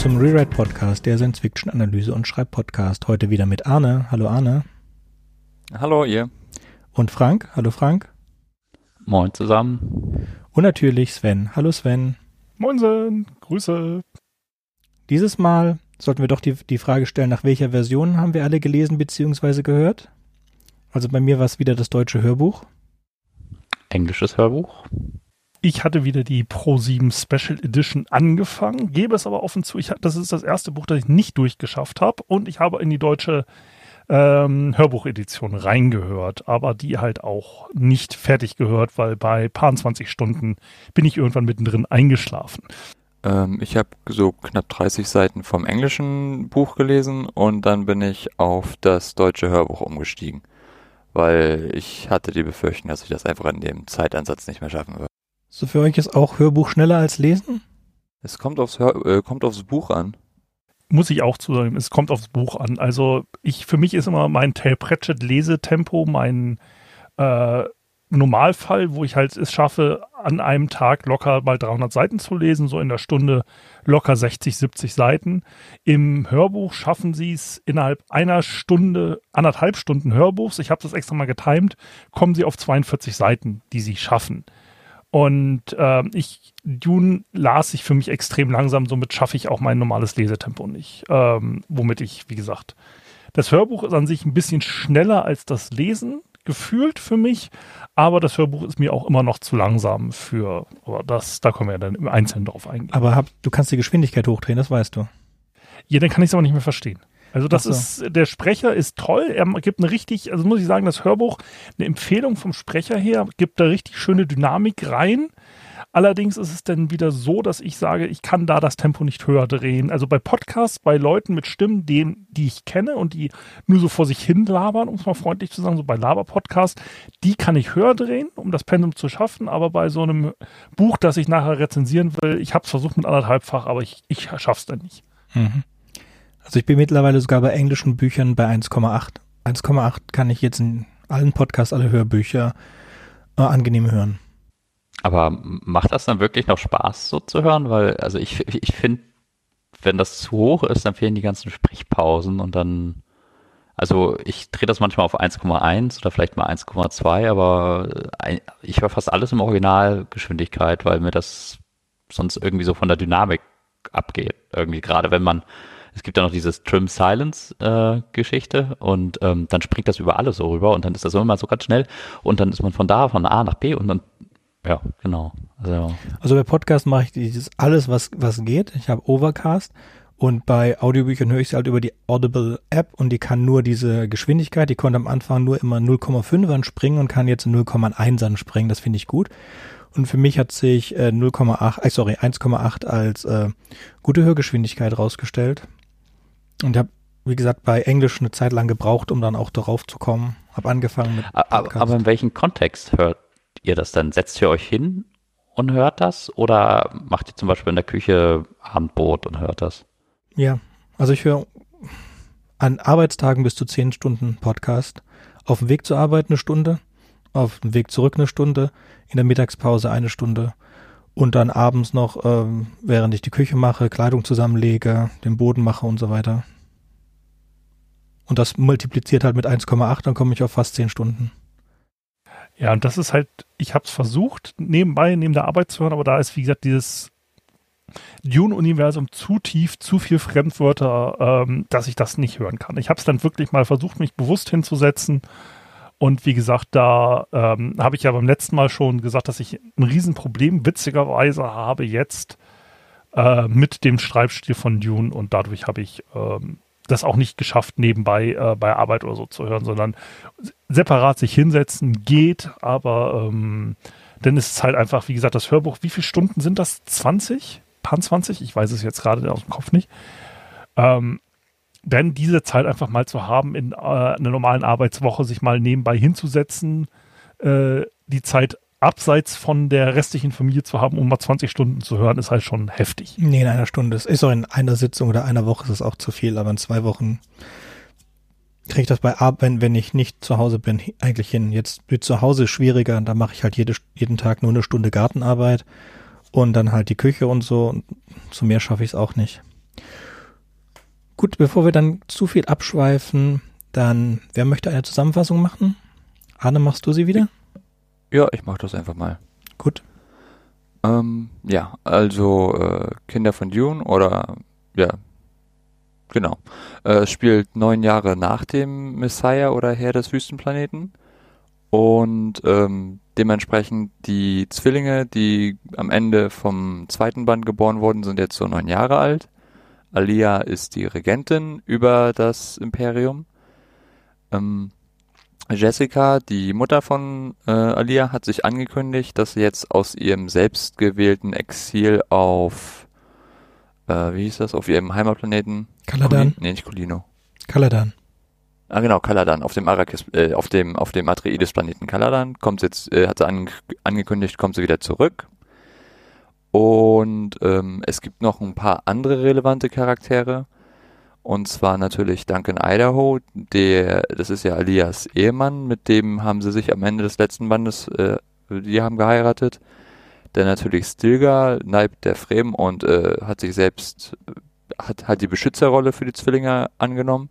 zum Rewrite Podcast, der Science Fiction Analyse und Schreibpodcast. Heute wieder mit Arne. Hallo Arne. Hallo ihr. Und Frank. Hallo Frank. Moin zusammen. Und natürlich Sven. Hallo Sven. Moinsen. Grüße. Dieses Mal sollten wir doch die, die Frage stellen, nach welcher Version haben wir alle gelesen bzw. gehört? Also bei mir war es wieder das deutsche Hörbuch. Englisches Hörbuch. Ich hatte wieder die Pro 7 Special Edition angefangen, gebe es aber offen zu, ich, das ist das erste Buch, das ich nicht durchgeschafft habe und ich habe in die deutsche ähm, Hörbuchedition reingehört, aber die halt auch nicht fertig gehört, weil bei paar 20 Stunden bin ich irgendwann mittendrin eingeschlafen. Ähm, ich habe so knapp 30 Seiten vom englischen Buch gelesen und dann bin ich auf das deutsche Hörbuch umgestiegen, weil ich hatte die Befürchtung, dass ich das einfach in dem Zeitansatz nicht mehr schaffen würde. So für euch ist auch Hörbuch schneller als Lesen? Es kommt aufs, Hör äh, kommt aufs Buch an. Muss ich auch zu sagen, es kommt aufs Buch an. Also ich, für mich ist immer mein Tail Pratchett Lesetempo mein äh, Normalfall, wo ich halt es schaffe, an einem Tag locker mal 300 Seiten zu lesen, so in der Stunde locker 60, 70 Seiten. Im Hörbuch schaffen sie es innerhalb einer Stunde, anderthalb Stunden Hörbuchs, ich habe das extra mal getimt, kommen sie auf 42 Seiten, die sie schaffen. Und äh, ich, Dune las ich für mich extrem langsam, somit schaffe ich auch mein normales Lesetempo nicht. Ähm, womit ich, wie gesagt, das Hörbuch ist an sich ein bisschen schneller als das Lesen, gefühlt für mich, aber das Hörbuch ist mir auch immer noch zu langsam für, aber das, da können wir ja dann im Einzelnen drauf eingehen. Aber hab, du kannst die Geschwindigkeit hochdrehen, das weißt du. Ja, dann kann ich es aber nicht mehr verstehen. Also das so. ist, der Sprecher ist toll, er gibt eine richtig, also muss ich sagen, das Hörbuch, eine Empfehlung vom Sprecher her, gibt da richtig schöne Dynamik rein. Allerdings ist es dann wieder so, dass ich sage, ich kann da das Tempo nicht höher drehen. Also bei Podcasts, bei Leuten mit Stimmen, denen, die ich kenne und die nur so vor sich hin labern, um es mal freundlich zu sagen, so bei Laber-Podcasts, die kann ich höher drehen, um das Pensum zu schaffen. Aber bei so einem Buch, das ich nachher rezensieren will, ich habe es versucht mit anderthalbfach, aber ich, ich schaff's dann nicht. Mhm. Also ich bin mittlerweile sogar bei englischen Büchern bei 1,8. 1,8 kann ich jetzt in allen Podcasts, alle Hörbücher äh, angenehm hören. Aber macht das dann wirklich noch Spaß, so zu hören? Weil, also ich, ich finde, wenn das zu hoch ist, dann fehlen die ganzen Sprechpausen und dann, also ich drehe das manchmal auf 1,1 oder vielleicht mal 1,2, aber ich höre fast alles im Originalgeschwindigkeit, weil mir das sonst irgendwie so von der Dynamik abgeht. Irgendwie gerade wenn man, es gibt ja noch dieses Trim Silence äh, Geschichte und ähm, dann springt das über alles so rüber und dann ist das immer so ganz schnell und dann ist man von da von A nach B und dann ja, genau. Also, also bei Podcast mache ich dieses alles, was, was geht. Ich habe Overcast und bei Audiobüchern höre ich sie halt über die Audible App und die kann nur diese Geschwindigkeit, die konnte am Anfang nur immer 0,5 springen und kann jetzt 0,1 springen. Das finde ich gut. Und für mich hat sich äh, 0,8, äh, sorry, 1,8 als äh, gute Hörgeschwindigkeit rausgestellt. Und habe, wie gesagt, bei Englisch eine Zeit lang gebraucht, um dann auch darauf zu kommen. Habe angefangen mit. Aber, aber in welchem Kontext hört ihr das dann? Setzt ihr euch hin und hört das? Oder macht ihr zum Beispiel in der Küche Abendbrot und hört das? Ja, also ich höre an Arbeitstagen bis zu zehn Stunden Podcast. Auf dem Weg zur Arbeit eine Stunde, auf dem Weg zurück eine Stunde, in der Mittagspause eine Stunde und dann abends noch, ähm, während ich die Küche mache, Kleidung zusammenlege, den Boden mache und so weiter. Und das multipliziert halt mit 1,8, dann komme ich auf fast zehn Stunden. Ja, und das ist halt, ich habe es versucht, nebenbei, neben der Arbeit zu hören, aber da ist, wie gesagt, dieses Dune-Universum zu tief, zu viel Fremdwörter, ähm, dass ich das nicht hören kann. Ich habe es dann wirklich mal versucht, mich bewusst hinzusetzen. Und wie gesagt, da ähm, habe ich ja beim letzten Mal schon gesagt, dass ich ein Riesenproblem witzigerweise habe jetzt äh, mit dem Schreibstil von Dune und dadurch habe ich ähm, das auch nicht geschafft, nebenbei äh, bei Arbeit oder so zu hören, sondern separat sich hinsetzen geht, aber ähm, dann ist es halt einfach, wie gesagt, das Hörbuch, wie viele Stunden sind das? 20? Pan 20? Ich weiß es jetzt gerade aus dem Kopf nicht. Ähm, denn diese Zeit einfach mal zu haben, in äh, einer normalen Arbeitswoche sich mal nebenbei hinzusetzen, äh, die Zeit abseits von der restlichen Familie zu haben, um mal 20 Stunden zu hören, ist halt schon heftig. Nee, in einer Stunde. Es ist auch in einer Sitzung oder einer Woche ist es auch zu viel, aber in zwei Wochen kriege ich das bei Ab, wenn, wenn ich nicht zu Hause bin, eigentlich hin. Jetzt wird zu Hause schwieriger, da mache ich halt jede, jeden Tag nur eine Stunde Gartenarbeit und dann halt die Küche und so. Zu mehr schaffe ich es auch nicht. Gut, bevor wir dann zu viel abschweifen, dann, wer möchte eine Zusammenfassung machen? Arne, machst du sie wieder? Ja, ich mach das einfach mal. Gut. Ähm, ja, also äh, Kinder von Dune oder ja, genau. Äh, es spielt neun Jahre nach dem Messiah oder Herr des Wüstenplaneten und ähm, dementsprechend die Zwillinge, die am Ende vom zweiten Band geboren wurden, sind jetzt so neun Jahre alt. Alia ist die Regentin über das Imperium. Ähm, Jessica, die Mutter von äh, Alia, hat sich angekündigt, dass sie jetzt aus ihrem selbstgewählten Exil auf, äh, wie hieß das, auf ihrem Heimatplaneten? Kaladan. Nee, nicht Colino. Kaladan. Ah genau, Kaladan, auf dem Arrakis, äh, auf dem, auf dem Atreides-Planeten Kaladan, kommt sie jetzt, äh, hat sie ange angekündigt, kommt sie wieder zurück. Und ähm, es gibt noch ein paar andere relevante Charaktere. Und zwar natürlich Duncan Idaho, der, das ist ja Alias Ehemann, mit dem haben sie sich am Ende des letzten Bandes, äh, die haben geheiratet. Dann natürlich Stilgar, Neib der Fremen und äh, hat sich selbst, hat halt die Beschützerrolle für die Zwillinge angenommen.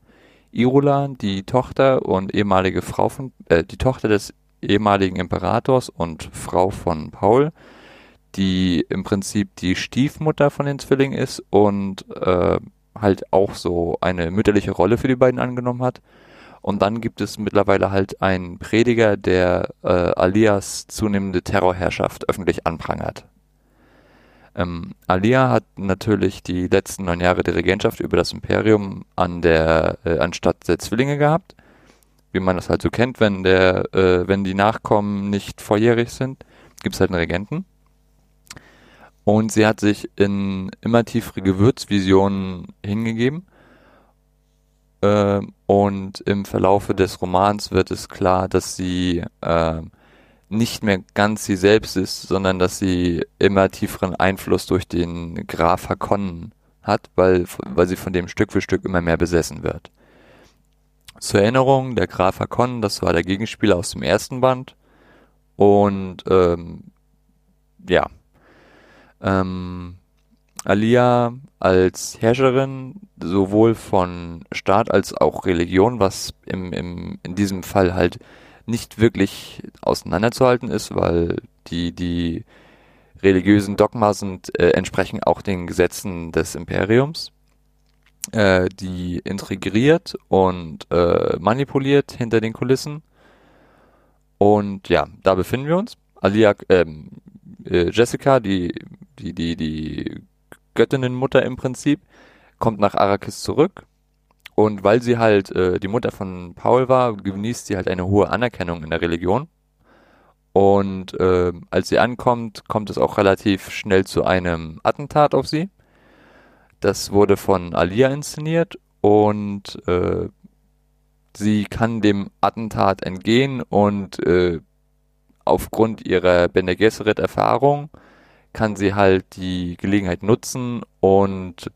Irulan, die Tochter und ehemalige Frau von, äh, die Tochter des ehemaligen Imperators und Frau von Paul, die im Prinzip die Stiefmutter von den Zwillingen ist und äh, halt auch so eine mütterliche Rolle für die beiden angenommen hat. Und dann gibt es mittlerweile halt einen Prediger, der äh, Alias zunehmende Terrorherrschaft öffentlich anprangert. Ähm, Alia hat natürlich die letzten neun Jahre die Regentschaft über das Imperium an der äh, anstatt der Zwillinge gehabt, wie man das halt so kennt, wenn der, äh, wenn die Nachkommen nicht volljährig sind, gibt es halt einen Regenten. Und sie hat sich in immer tiefere Gewürzvisionen hingegeben. Äh, und im Verlaufe des Romans wird es klar, dass sie äh, nicht mehr ganz sie selbst ist, sondern dass sie immer tieferen Einfluss durch den Graf Hakonnen hat, weil, weil sie von dem Stück für Stück immer mehr besessen wird. Zur Erinnerung, der Graf Hakonnen, das war der Gegenspieler aus dem ersten Band. Und ähm, ja, ähm, Alia als Herrscherin sowohl von Staat als auch Religion, was im, im, in diesem Fall halt nicht wirklich auseinanderzuhalten ist, weil die, die religiösen Dogma sind, äh, entsprechen auch den Gesetzen des Imperiums, äh, die integriert und äh, manipuliert hinter den Kulissen. Und ja, da befinden wir uns. Alia, ähm, äh, Jessica, die die, die, die Göttinnenmutter im Prinzip, kommt nach Arrakis zurück. Und weil sie halt äh, die Mutter von Paul war, genießt sie halt eine hohe Anerkennung in der Religion. Und äh, als sie ankommt, kommt es auch relativ schnell zu einem Attentat auf sie. Das wurde von Alia inszeniert und äh, sie kann dem Attentat entgehen und äh, aufgrund ihrer Bene Gesserit Erfahrung kann sie halt die Gelegenheit nutzen und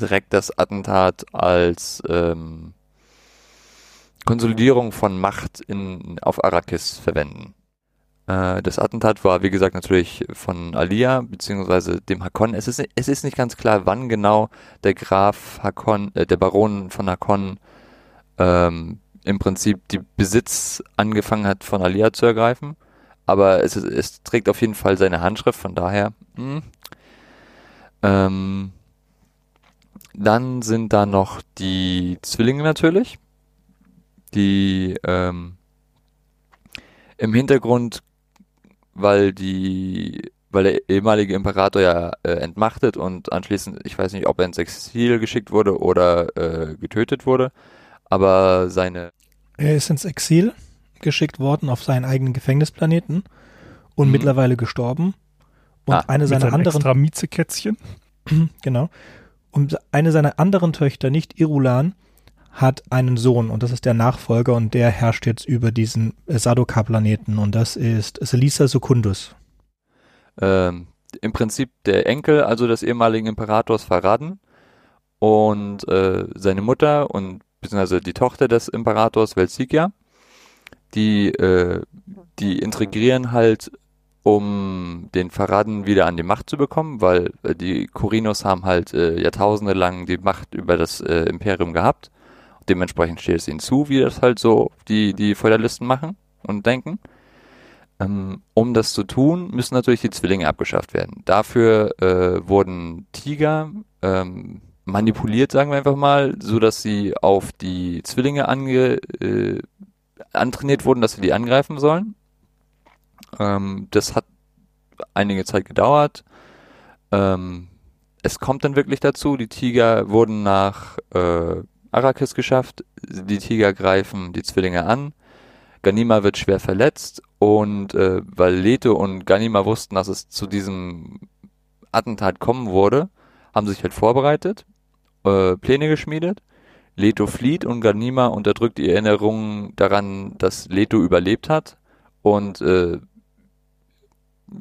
direkt das Attentat als ähm, Konsolidierung von Macht in, auf Arrakis verwenden. Äh, das Attentat war, wie gesagt, natürlich von Alia, beziehungsweise dem Hakon. Es ist, es ist nicht ganz klar, wann genau der Graf Hakon, äh, der Baron von Hakon, ähm, im Prinzip die Besitz angefangen hat, von Alia zu ergreifen aber es, es trägt auf jeden Fall seine Handschrift, von daher. Mh. Hm. Ähm, dann sind da noch die Zwillinge natürlich, die ähm, im Hintergrund, weil die, weil der ehemalige Imperator ja äh, entmachtet und anschließend, ich weiß nicht, ob er ins Exil geschickt wurde oder äh, getötet wurde, aber seine. Er ist ins Exil geschickt worden auf seinen eigenen Gefängnisplaneten und mhm. mittlerweile gestorben. Und ah, eine seiner anderen. Extra Miezekätzchen. genau. Und eine seiner anderen Töchter, nicht Irulan, hat einen Sohn und das ist der Nachfolger und der herrscht jetzt über diesen Sadoka-Planeten und das ist Selisa Secundus. Ähm, Im Prinzip der Enkel, also des ehemaligen Imperators Faraden und äh, seine Mutter und beziehungsweise die Tochter des Imperators Velsikia die, äh, die integrieren halt um den Verraten wieder an die Macht zu bekommen, weil äh, die Korinos haben halt äh, Jahrtausende lang die Macht über das äh, Imperium gehabt. Dementsprechend steht es ihnen zu, wie das halt so die, die Feudalisten machen und denken. Ähm, um das zu tun, müssen natürlich die Zwillinge abgeschafft werden. Dafür äh, wurden Tiger ähm, manipuliert, sagen wir einfach mal, so dass sie auf die Zwillinge ange, äh, antrainiert wurden, dass sie die angreifen sollen. Ähm, das hat einige Zeit gedauert. Ähm, es kommt dann wirklich dazu, die Tiger wurden nach äh, Arrakis geschafft, die Tiger greifen die Zwillinge an, Ganima wird schwer verletzt und äh, weil Leto und Ganima wussten, dass es zu diesem Attentat kommen würde, haben sich halt vorbereitet, äh, Pläne geschmiedet. Leto flieht und Ganima unterdrückt die Erinnerung daran, dass Leto überlebt hat und äh,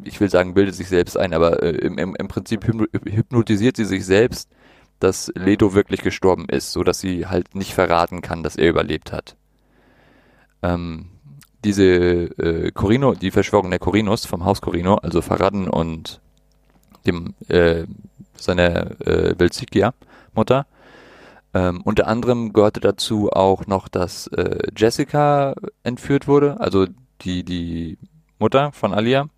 ich will sagen, bildet sich selbst ein, aber äh, im, im, Prinzip hypnotisiert sie sich selbst, dass Leto wirklich gestorben ist, so dass sie halt nicht verraten kann, dass er überlebt hat. Ähm, diese äh, Corino, die Verschwörung der Corinos vom Haus Corino, also Faradden und dem äh, seiner äh, Belzikia Mutter. Ähm, unter anderem gehörte dazu auch noch, dass äh, Jessica entführt wurde, also die die Mutter von Alia.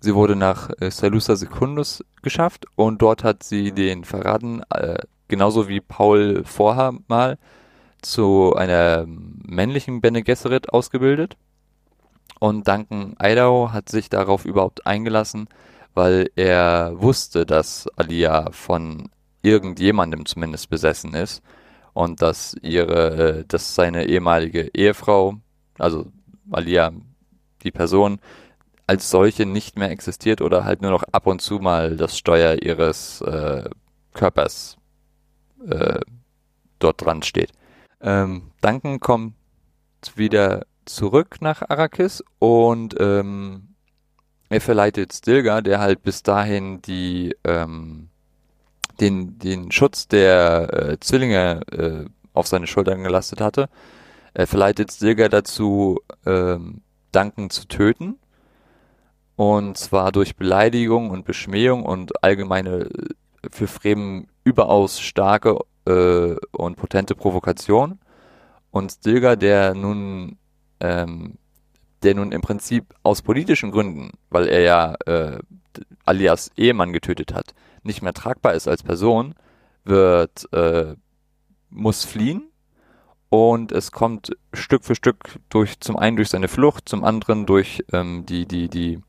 Sie wurde nach äh, Salusa Secundus geschafft und dort hat sie den Verraten, äh, genauso wie Paul vorher mal, zu einer männlichen Bene Gesserit ausgebildet. Und Duncan Idaho hat sich darauf überhaupt eingelassen, weil er wusste, dass Alia von irgendjemandem zumindest besessen ist und dass ihre, äh, dass seine ehemalige Ehefrau, also Alia, die Person, als solche nicht mehr existiert oder halt nur noch ab und zu mal das Steuer ihres äh, Körpers äh, dort dran steht. Ähm, Duncan kommt wieder zurück nach Arrakis und ähm, er verleitet Stilgar, der halt bis dahin die ähm, den den Schutz der äh, Zwillinge äh, auf seine Schultern gelastet hatte. Er verleitet Stilgar dazu, ähm, Duncan zu töten. Und zwar durch Beleidigung und Beschmähung und allgemeine äh, für Fremen überaus starke äh, und potente Provokation. Und Stilgar, der nun ähm, der nun im Prinzip aus politischen Gründen, weil er ja äh, alias Ehemann getötet hat, nicht mehr tragbar ist als Person, wird äh, muss fliehen und es kommt Stück für Stück durch zum einen durch seine Flucht, zum anderen durch ähm, die die die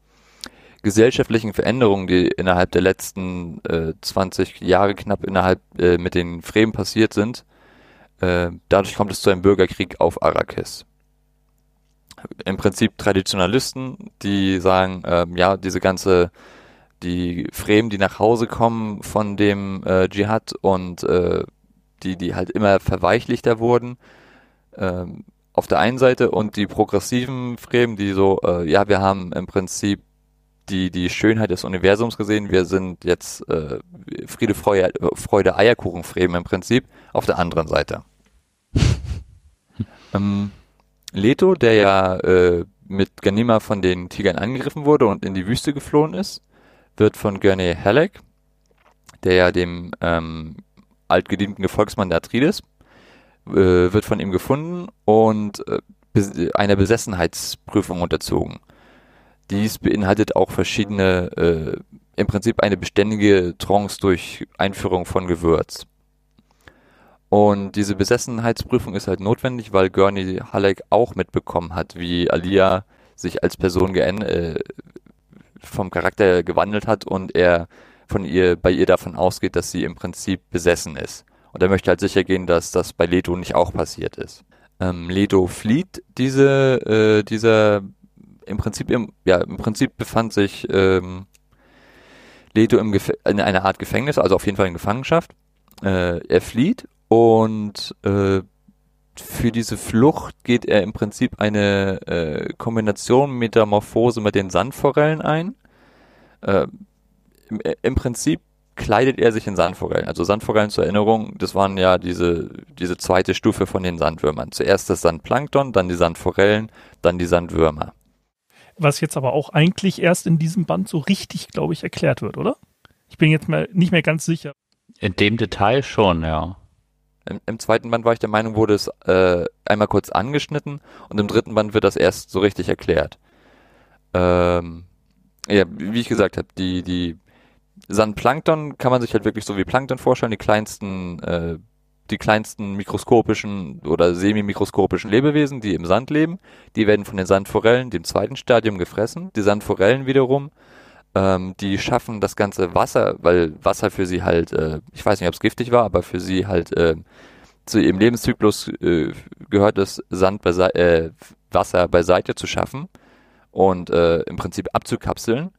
gesellschaftlichen Veränderungen, die innerhalb der letzten äh, 20 Jahre knapp innerhalb äh, mit den Fremen passiert sind. Äh, dadurch kommt es zu einem Bürgerkrieg auf Arrakis im Prinzip Traditionalisten, die sagen, ähm, ja, diese ganze, die Fremen, die nach Hause kommen von dem äh, Dschihad und äh, die, die halt immer verweichlichter wurden, ähm, auf der einen Seite und die progressiven Fremen, die so, äh, ja, wir haben im Prinzip die, die Schönheit des Universums gesehen, wir sind jetzt äh, Friede, Freude, Freude Eierkuchen Fremen im Prinzip, auf der anderen Seite. ähm, Leto, der ja äh, mit Ganima von den Tigern angegriffen wurde und in die Wüste geflohen ist, wird von Gurney Halleck, der ja dem ähm, altgedienten Gefolgsmann der Atreides, äh, wird von ihm gefunden und äh, einer Besessenheitsprüfung unterzogen. Dies beinhaltet auch verschiedene, äh, im Prinzip eine beständige Trance durch Einführung von Gewürz. Und diese Besessenheitsprüfung ist halt notwendig, weil Gurney Halleck auch mitbekommen hat, wie Alia sich als Person äh, vom Charakter gewandelt hat und er von ihr, bei ihr davon ausgeht, dass sie im Prinzip besessen ist. Und er möchte halt sicher gehen, dass das bei Leto nicht auch passiert ist. Ähm, Leto flieht diese, äh, dieser, im Prinzip, im, ja, im Prinzip befand sich ähm, Leto im in einer Art Gefängnis, also auf jeden Fall in Gefangenschaft. Äh, er flieht und äh, für diese Flucht geht er im Prinzip eine äh, Kombination Metamorphose mit den Sandforellen ein. Äh, im, im, Prinzip kleidet er sich in Sandforellen. Also Sandforellen zur Erinnerung, das waren ja diese, diese zweite Stufe von den Sandwürmern. Zuerst das Sandplankton, dann die Sandforellen, dann die Sandwürmer. Was jetzt aber auch eigentlich erst in diesem Band so richtig, glaube ich, erklärt wird, oder? Ich bin jetzt mal nicht mehr ganz sicher. In dem Detail schon, ja. Im, Im, zweiten Band war ich der Meinung, wurde es äh, einmal kurz angeschnitten und im dritten Band wird das erst so richtig erklärt. Ähm, ja, wie ich gesagt habe, die, die Sandplankton kann man sich halt wirklich so wie Plankton vorstellen, die kleinsten, äh, die kleinsten mikroskopischen oder semi-mikroskopischen Lebewesen, die im Sand leben, die werden von den Sandforellen, dem zweiten Stadium, gefressen. Die Sandforellen wiederum ähm, die schaffen das ganze Wasser, weil Wasser für sie halt, äh, ich weiß nicht, ob es giftig war, aber für sie halt äh, zu ihrem Lebenszyklus äh, gehört es, Sand beise äh, Wasser beiseite zu schaffen und äh, im Prinzip abzukapseln.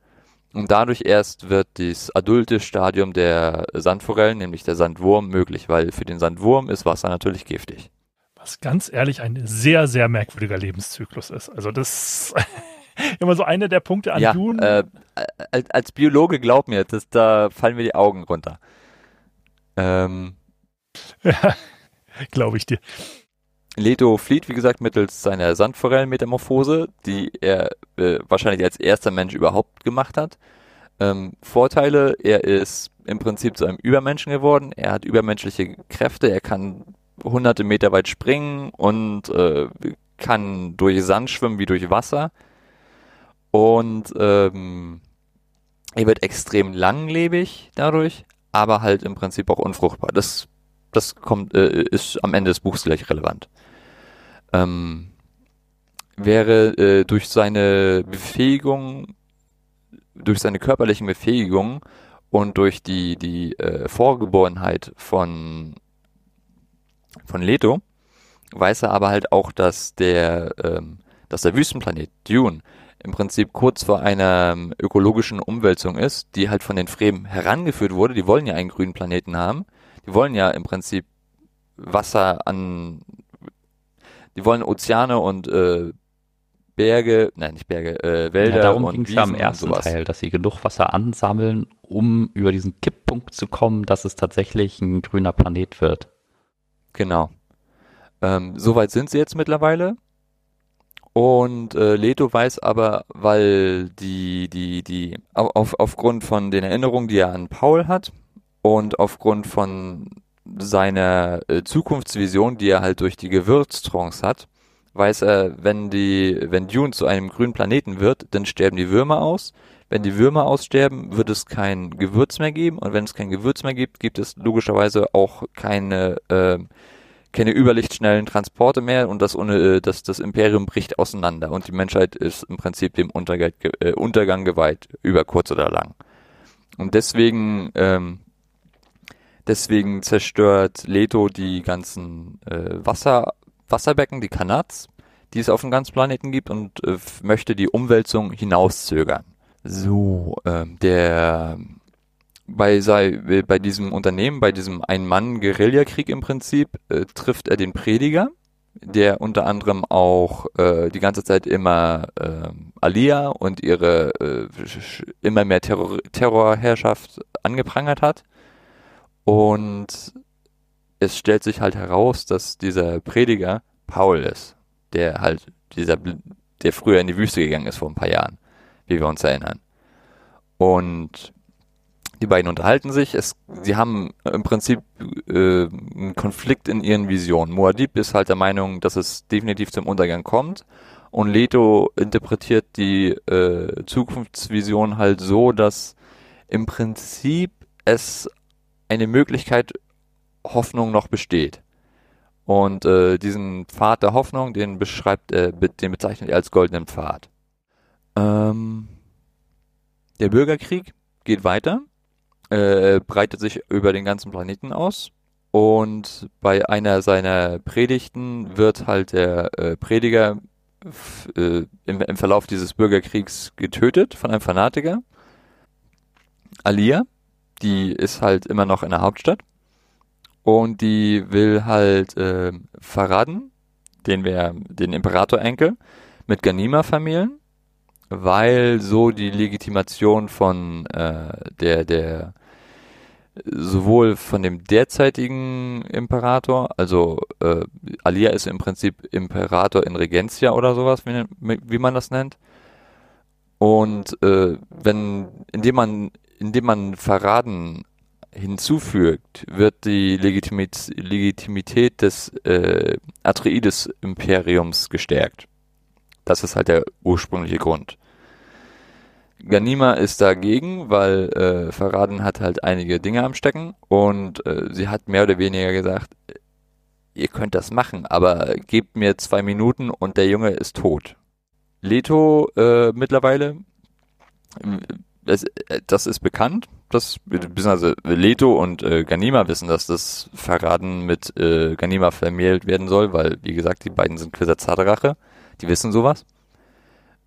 Und dadurch erst wird das adulte Stadium der Sandforellen, nämlich der Sandwurm, möglich, weil für den Sandwurm ist Wasser natürlich giftig. Was ganz ehrlich ein sehr, sehr merkwürdiger Lebenszyklus ist. Also das immer so einer der Punkte an ja, Dune. Äh, als, Biologe glaub mir, das, da fallen mir die Augen runter. Ähm, ja, glaube ich dir. Leto flieht, wie gesagt, mittels seiner Sandforellenmetamorphose, die er äh, wahrscheinlich als erster Mensch überhaupt gemacht hat. Ähm, Vorteile, er ist im Prinzip zu einem Übermenschen geworden, er hat übermenschliche Kräfte, er kann hunderte Meter weit springen und äh, kann durch Sand schwimmen wie durch Wasser. Und ähm, er wird extrem langlebig dadurch, aber halt im Prinzip auch unfruchtbar. Das, das kommt, äh, ist am Ende des Buchs gleich relevant. Ähm, wäre äh, durch seine Befähigung, durch seine körperlichen Befähigungen und durch die, die äh, Vorgeborenheit von, von Leto, weiß er aber halt auch, dass der, ähm, dass der Wüstenplanet Dune im Prinzip kurz vor einer ähm, ökologischen Umwälzung ist, die halt von den Fremen herangeführt wurde. Die wollen ja einen grünen Planeten haben. Die wollen ja im Prinzip Wasser an, die wollen Ozeane und äh, Berge, nein, nicht Berge, äh, Wälder ja, darum und ging es ja im ersten Teil, dass sie genug Wasser ansammeln, um über diesen Kipppunkt zu kommen, dass es tatsächlich ein grüner Planet wird. Genau. Ähm, Soweit sind sie jetzt mittlerweile. Und äh, Leto weiß aber, weil die, die, die, auf, aufgrund von den Erinnerungen, die er an Paul hat und aufgrund von seiner äh, Zukunftsvision, die er halt durch die Gewürztrance hat, weiß er, wenn die, wenn Dune zu einem grünen Planeten wird, dann sterben die Würmer aus. Wenn die Würmer aussterben, wird es kein Gewürz mehr geben und wenn es kein Gewürz mehr gibt, gibt es logischerweise auch keine äh, keine überlichtschnellen Transporte mehr und das, äh, das, das Imperium bricht auseinander und die Menschheit ist im Prinzip dem Untergang, äh, Untergang geweiht, über kurz oder lang. Und deswegen, ähm, deswegen zerstört Leto die ganzen äh, Wasser, Wasserbecken, die Kanats, die es auf dem ganzen Planeten gibt und äh, möchte die Umwälzung hinauszögern. So, äh, der bei, sei, bei diesem Unternehmen, bei diesem Ein-Mann-Guerillakrieg im Prinzip, äh, trifft er den Prediger, der unter anderem auch äh, die ganze Zeit immer äh, Alia und ihre äh, immer mehr Terror Terrorherrschaft angeprangert hat. Und es stellt sich halt heraus, dass dieser Prediger Paul ist, der halt dieser, der früher in die Wüste gegangen ist vor ein paar Jahren, wie wir uns erinnern. Und die beiden unterhalten sich. Es, sie haben im Prinzip äh, einen Konflikt in ihren Visionen. Muad'Dib ist halt der Meinung, dass es definitiv zum Untergang kommt. Und Leto interpretiert die äh, Zukunftsvision halt so, dass im Prinzip es eine Möglichkeit Hoffnung noch besteht. Und äh, diesen Pfad der Hoffnung, den beschreibt, äh, den bezeichnet er als goldenen Pfad. Ähm, der Bürgerkrieg geht weiter äh, breitet sich über den ganzen Planeten aus. Und bei einer seiner Predigten wird halt der äh, Prediger äh, im, im, Verlauf dieses Bürgerkriegs getötet von einem Fanatiker. Alia, die ist halt immer noch in der Hauptstadt. Und die will halt äh, Faraden, den wir, den Imperator-Enkel, mit Ganima vermählen weil so die Legitimation von äh, der, der sowohl von dem derzeitigen Imperator, also äh, Alia ist im Prinzip Imperator in Regentia oder sowas, wie, wie man das nennt, Und äh, wenn, indem man, indem man Verraten hinzufügt, wird die Legitimit Legitimität des äh, Atreides-Imperiums gestärkt. Das ist halt der ursprüngliche Grund. Ganima ist dagegen, weil äh, Verraten hat halt einige Dinge am Stecken und äh, sie hat mehr oder weniger gesagt, ihr könnt das machen, aber gebt mir zwei Minuten und der Junge ist tot. Leto äh, mittlerweile, das, das ist bekannt, das, beziehungsweise Leto und äh, Ganima wissen, dass das Verraten mit äh, Ganima vermählt werden soll, weil, wie gesagt, die beiden sind Quisatzadrache, die wissen sowas.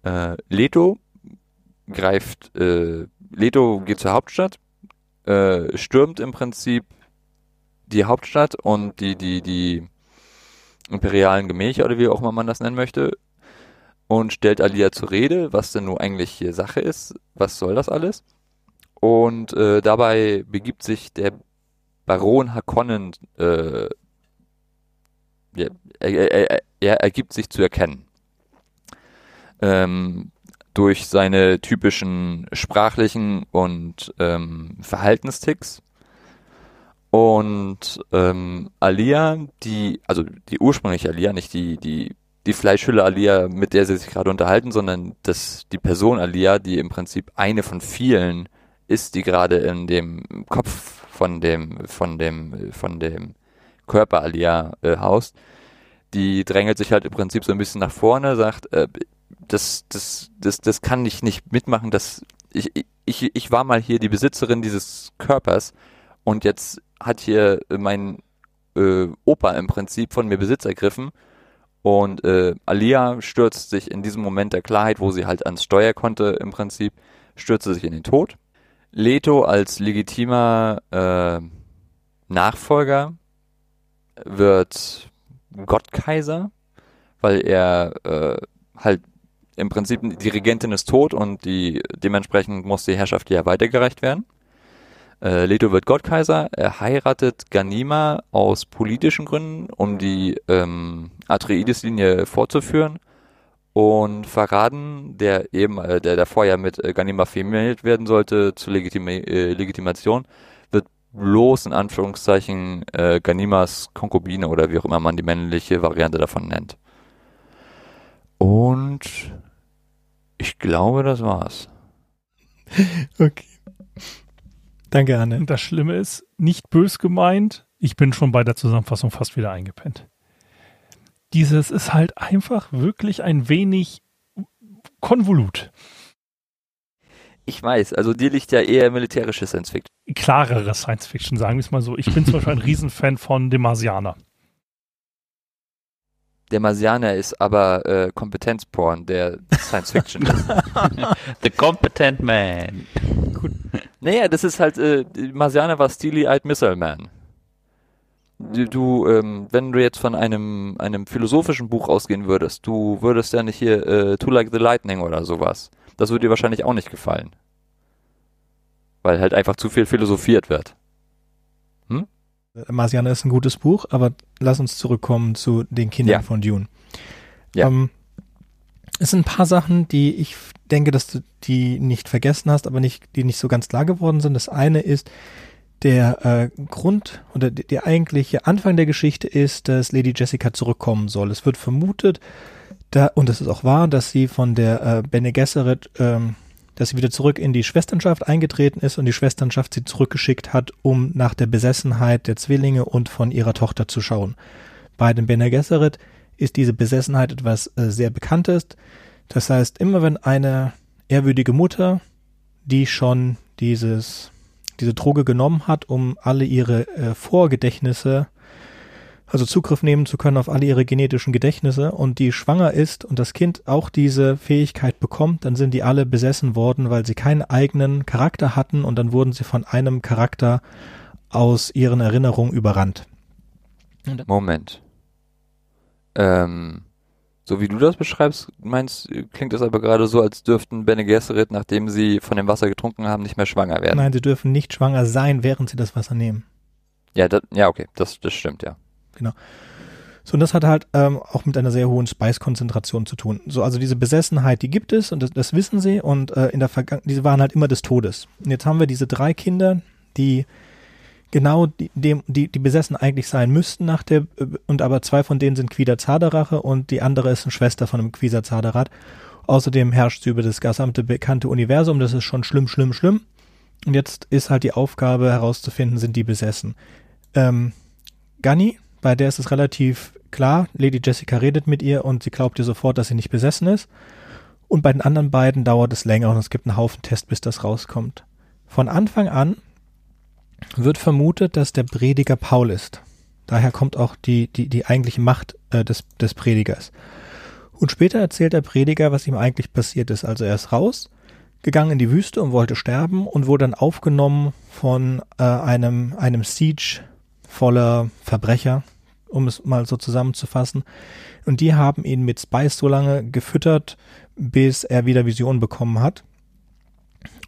Äh, Leto greift, äh, Leto geht zur Hauptstadt, äh, stürmt im Prinzip die Hauptstadt und die, die, die imperialen Gemächer oder wie auch immer man das nennen möchte und stellt Alia zur Rede, was denn nun eigentlich hier Sache ist, was soll das alles? Und äh, dabei begibt sich der Baron Hakonnen, äh, ja, er, er, er, ergibt sich zu erkennen. Ähm, durch seine typischen sprachlichen und ähm, Verhaltensticks. Und ähm, Alia, die, also die ursprüngliche Alia, nicht die, die, die Fleischhülle Alia, mit der sie sich gerade unterhalten, sondern das, die Person Alia, die im Prinzip eine von vielen ist, die gerade in dem Kopf von dem, von dem, von dem Körper Alia äh, haust, die drängelt sich halt im Prinzip so ein bisschen nach vorne, sagt, äh, das, das, das, das kann ich nicht mitmachen, das, ich, ich, ich war mal hier die Besitzerin dieses Körpers und jetzt hat hier mein äh, Opa im Prinzip von mir Besitz ergriffen und äh, Alia stürzt sich in diesem Moment der Klarheit, wo sie halt ans Steuer konnte im Prinzip, stürzte sich in den Tod. Leto als legitimer äh, Nachfolger wird Gottkaiser, weil er äh, halt im Prinzip die Regentin ist tot und die dementsprechend muss die Herrschaft ja weitergereicht werden. Äh, Leto wird Gottkaiser, er heiratet Ganima aus politischen Gründen, um die ähm, Atreides-Linie fortzuführen. Und Verraten, der eben, äh, der davor ja mit äh, Ganima vermählt werden sollte zur Legitime, äh, Legitimation, wird bloß in Anführungszeichen äh, Ganimas Konkubine oder wie auch immer man die männliche Variante davon nennt. Und ich glaube, das war's. Okay. Danke, Anne. Und das Schlimme ist, nicht bös gemeint, ich bin schon bei der Zusammenfassung fast wieder eingepennt. Dieses ist halt einfach wirklich ein wenig konvolut. Ich weiß, also dir liegt ja eher militärische Science Fiction. Klarere Science Fiction, sagen wir es mal so. Ich bin zum Beispiel ein Riesenfan von dem Marsianer. Der Marsianer ist aber äh, Kompetenzporn, der Science Fiction ist. The Competent Man. Gut. Naja, das ist halt, äh, Marsianer war Steely-Eyed Missile Man. Du, du ähm, wenn du jetzt von einem, einem philosophischen Buch ausgehen würdest, du würdest ja nicht hier äh, To Like the Lightning oder sowas. Das würde dir wahrscheinlich auch nicht gefallen. Weil halt einfach zu viel philosophiert wird. Marsianer ist ein gutes Buch, aber lass uns zurückkommen zu den Kindern Ja. von Dune. Ja. Ähm, es sind ein paar Sachen, die ich denke, dass du die nicht vergessen hast, aber nicht, die nicht so ganz klar geworden sind. Das eine ist, der äh, Grund oder die- der eigentliche Anfang der Geschichte ist, dass Lady Jessica zurückkommen soll. Es wird vermutet, da, und es ist auch wahr, dass sie von der äh, Bene Gesserit, ähm, dass sie wieder zurück in die Schwesternschaft eingetreten ist und die Schwesternschaft sie zurückgeschickt hat, um nach der Besessenheit der Zwillinge und von ihrer Tochter zu schauen. Bei den Bene Gesserit ist diese Besessenheit etwas äh, sehr Bekanntes. Das heißt, immer wenn eine ehrwürdige Mutter, die schon dieses, diese Droge genommen hat, um alle ihre äh, Vorgedächtnisse, also Zugriff nehmen zu können auf alle ihre genetischen Gedächtnisse und die schwanger ist und das Kind auch diese Fähigkeit bekommt, dann sind die alle besessen worden, weil sie keinen eigenen Charakter hatten und dann wurden sie von einem Charakter aus ihren Erinnerungen überrannt. Moment. Ähm, so wie du das beschreibst, meinst, klingt es aber gerade so, als dürften Bene Gesserit, nachdem sie von dem Wasser getrunken haben, nicht mehr schwanger werden. Nein, sie dürfen nicht schwanger sein, während sie das Wasser nehmen. Ja, das, ja, okay, das, das stimmt, ja. So, und das hat halt ähm, auch mit einer sehr hohen Speiskonzentration zu tun. So, also diese Besessenheit, die gibt es und das, das wissen sie und äh, in der Vergangenheit, diese waren halt immer des Todes. Und jetzt haben wir diese drei Kinder, die genau die, dem, die, die besessen eigentlich sein müssten nach der, und aber zwei von denen sind Quider Zaderache und die andere ist eine Schwester von einem Quider Zaderat. Außerdem herrscht sie über das gesamte bekannte Universum, das ist schon schlimm, schlimm, schlimm. Und jetzt ist halt die Aufgabe herauszufinden, sind die besessen. Ähm, Gunny, bei der ist es relativ klar, Lady Jessica redet mit ihr und sie glaubt ihr sofort, dass sie nicht besessen ist. Und bei den anderen beiden dauert es länger und es gibt einen Haufen Test, bis das rauskommt. Von Anfang an wird vermutet, dass der Prediger Paul ist. Daher kommt auch die, die, die eigentliche Macht äh, des, des Predigers. Und später erzählt der Prediger, was ihm eigentlich passiert ist. Also er ist raus, gegangen in die Wüste und wollte sterben und wurde dann aufgenommen von äh, einem, einem Siege voller Verbrecher, um es mal so zusammenzufassen. Und die haben ihn mit Spice so lange gefüttert, bis er wieder Vision bekommen hat.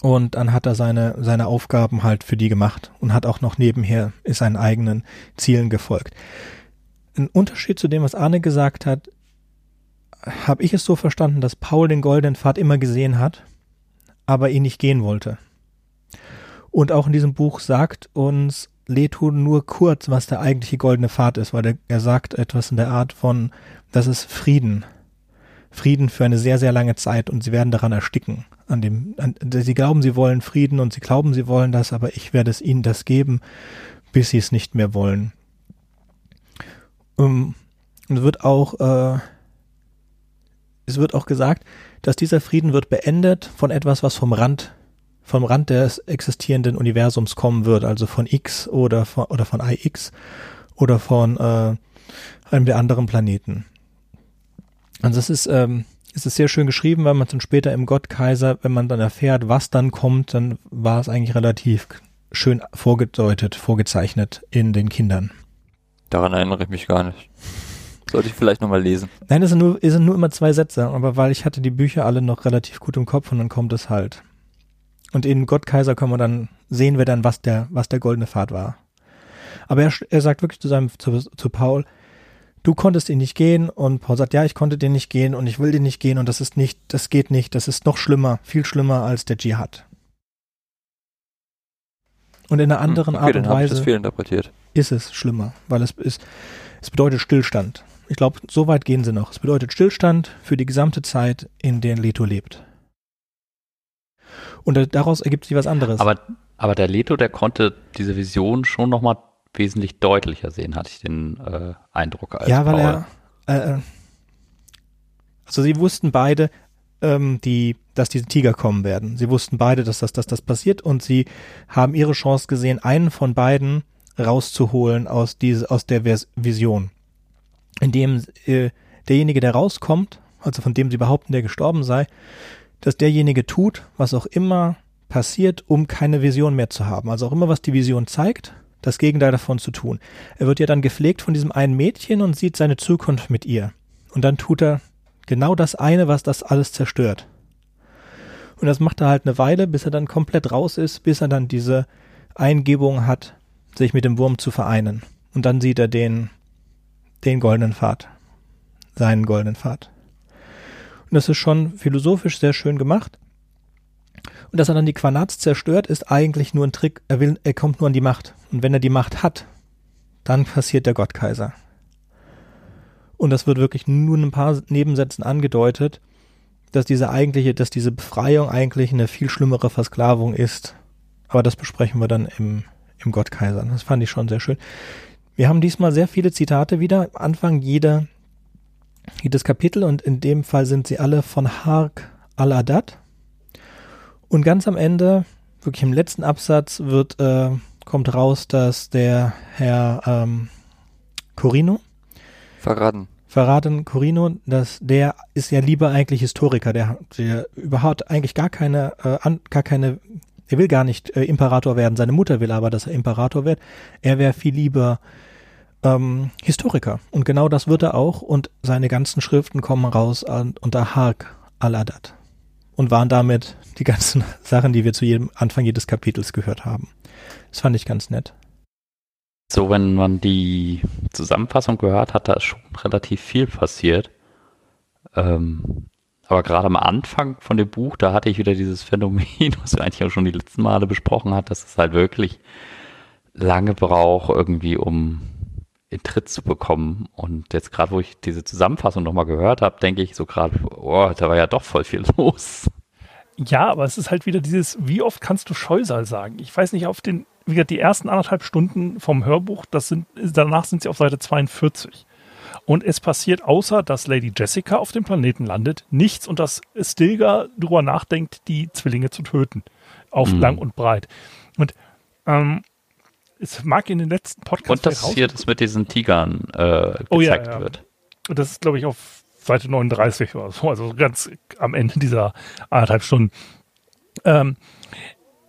Und dann hat er seine, seine Aufgaben halt für die gemacht und hat auch noch nebenher ist seinen eigenen Zielen gefolgt. Ein Unterschied zu dem, was Arne gesagt hat, habe ich es so verstanden, dass Paul den goldenen Pfad immer gesehen hat, aber ihn nicht gehen wollte. Und auch in diesem Buch sagt uns Leto nur kurz, was der eigentliche goldene Pfad ist, weil er, er sagt etwas in der Art von, das ist Frieden. Frieden für eine sehr, sehr lange Zeit und sie werden daran ersticken an dem, an, sie glauben, sie wollen Frieden und sie glauben, sie wollen das, aber ich werde es ihnen das geben, bis sie es nicht mehr wollen. Um, ähm, es wird auch, äh, es wird auch gesagt, dass dieser Frieden wird beendet von etwas, was vom Rand, vom Rand des existierenden Universums kommen wird, also von X oder von, oder von IX oder von äh, einem der anderen Planeten. Also es ist, ähm, es ist sehr schön geschrieben, weil man dann später im Gottkaiser, wenn man dann erfährt, was dann kommt, dann war es eigentlich relativ schön vorgedeutet, vorgezeichnet in den Kindern. Daran erinnere ich mich gar nicht. Sollte ich vielleicht nochmal lesen. Nein, es sind, nur, es sind nur immer zwei Sätze, aber weil ich hatte die Bücher alle noch relativ gut im Kopf und dann kommt es halt. Und in Gottkaiser können wir dann, sehen wir dann, was der, was der goldene Pfad war. Aber er, er sagt wirklich zu seinem, zu, zu Paul, du konntest ihn nicht gehen und Paul sagt, ja, ich konnte den nicht gehen und ich will den nicht gehen und das ist nicht, das geht nicht, das ist noch schlimmer, viel schlimmer als der Dschihad. Und in einer hm, anderen okay, Art und Weise ist es schlimmer, weil es ist, es bedeutet Stillstand. Ich glaube, so weit gehen sie noch. Es bedeutet Stillstand für die gesamte Zeit, in der Leto lebt. Und daraus ergibt sich was anderes. Aber, aber der Leto, der konnte diese Vision schon nochmal wesentlich deutlicher sehen, hatte ich den äh, Eindruck. Als ja, weil Paul. er, äh, äh, also sie wussten beide, ähm, die, dass diese Tiger kommen werden. Sie wussten beide, dass das, dass das passiert und sie haben ihre Chance gesehen, einen von beiden rauszuholen aus diese, aus der Vers Vision. Indem äh, derjenige, der rauskommt, also von dem sie behaupten, der gestorben sei, dass derjenige tut, was auch immer passiert, um keine Vision mehr zu haben. Also auch immer, was die Vision zeigt, das Gegenteil davon zu tun. Er wird ja dann gepflegt von diesem einen Mädchen und sieht seine Zukunft mit ihr. Und dann tut er genau das eine, was das alles zerstört. Und das macht er halt eine Weile, bis er dann komplett raus ist, bis er dann diese Eingebung hat, sich mit dem Wurm zu vereinen. Und dann sieht er den, den goldenen Pfad. Seinen goldenen Pfad. Das ist schon philosophisch sehr schön gemacht. Und dass er dann die Quanats zerstört, ist eigentlich nur ein Trick. Er will, er kommt nur an die Macht. Und wenn er die Macht hat, dann passiert der Gottkaiser. Und das wird wirklich nur in ein paar Nebensätzen angedeutet, dass diese eigentliche, dass diese Befreiung eigentlich eine viel schlimmere Versklavung ist. Aber das besprechen wir dann im, im Gottkaiser. Das fand ich schon sehr schön. Wir haben diesmal sehr viele Zitate wieder. Am Anfang jeder, jedes Kapitel und in dem Fall sind sie alle von Hark al-Adat. Und ganz am Ende, wirklich im letzten Absatz, wird, äh, kommt raus, dass der Herr ähm, Corino verraten. Verraten Corino, dass der ist ja lieber eigentlich Historiker, der, der überhaupt eigentlich gar keine, äh, an, gar keine, er will gar nicht äh, Imperator werden. Seine Mutter will aber, dass er Imperator wird. Er wäre viel lieber ähm, Historiker. Und genau das wird er auch. Und seine ganzen Schriften kommen raus an, unter Hark al-Adat und waren damit die ganzen Sachen, die wir zu jedem Anfang jedes Kapitels gehört haben. Das fand ich ganz nett. So, wenn man die Zusammenfassung gehört hat, da ist schon relativ viel passiert. Ähm, aber gerade am Anfang von dem Buch, da hatte ich wieder dieses Phänomen, was wir eigentlich auch schon die letzten Male besprochen hat, dass es halt wirklich lange braucht, irgendwie um in Tritt zu bekommen. Und jetzt gerade, wo ich diese Zusammenfassung nochmal gehört habe, denke ich so gerade, oh, da war ja doch voll viel los. Ja, aber es ist halt wieder dieses, wie oft kannst du Scheusal sagen? Ich weiß nicht, auf den, wie gesagt, die ersten anderthalb Stunden vom Hörbuch, das sind, danach sind sie auf Seite 42. Und es passiert, außer dass Lady Jessica auf dem Planeten landet, nichts und dass Stilgar darüber nachdenkt, die Zwillinge zu töten. Auf mhm. lang und breit. Und ähm, es mag in den letzten Podcasts. Und dass hier das mit diesen Tigern äh, gezeigt oh, ja, ja. wird. Und das ist, glaube ich, auf Seite 39 oder so, also ganz am Ende dieser anderthalb Stunden. Ähm,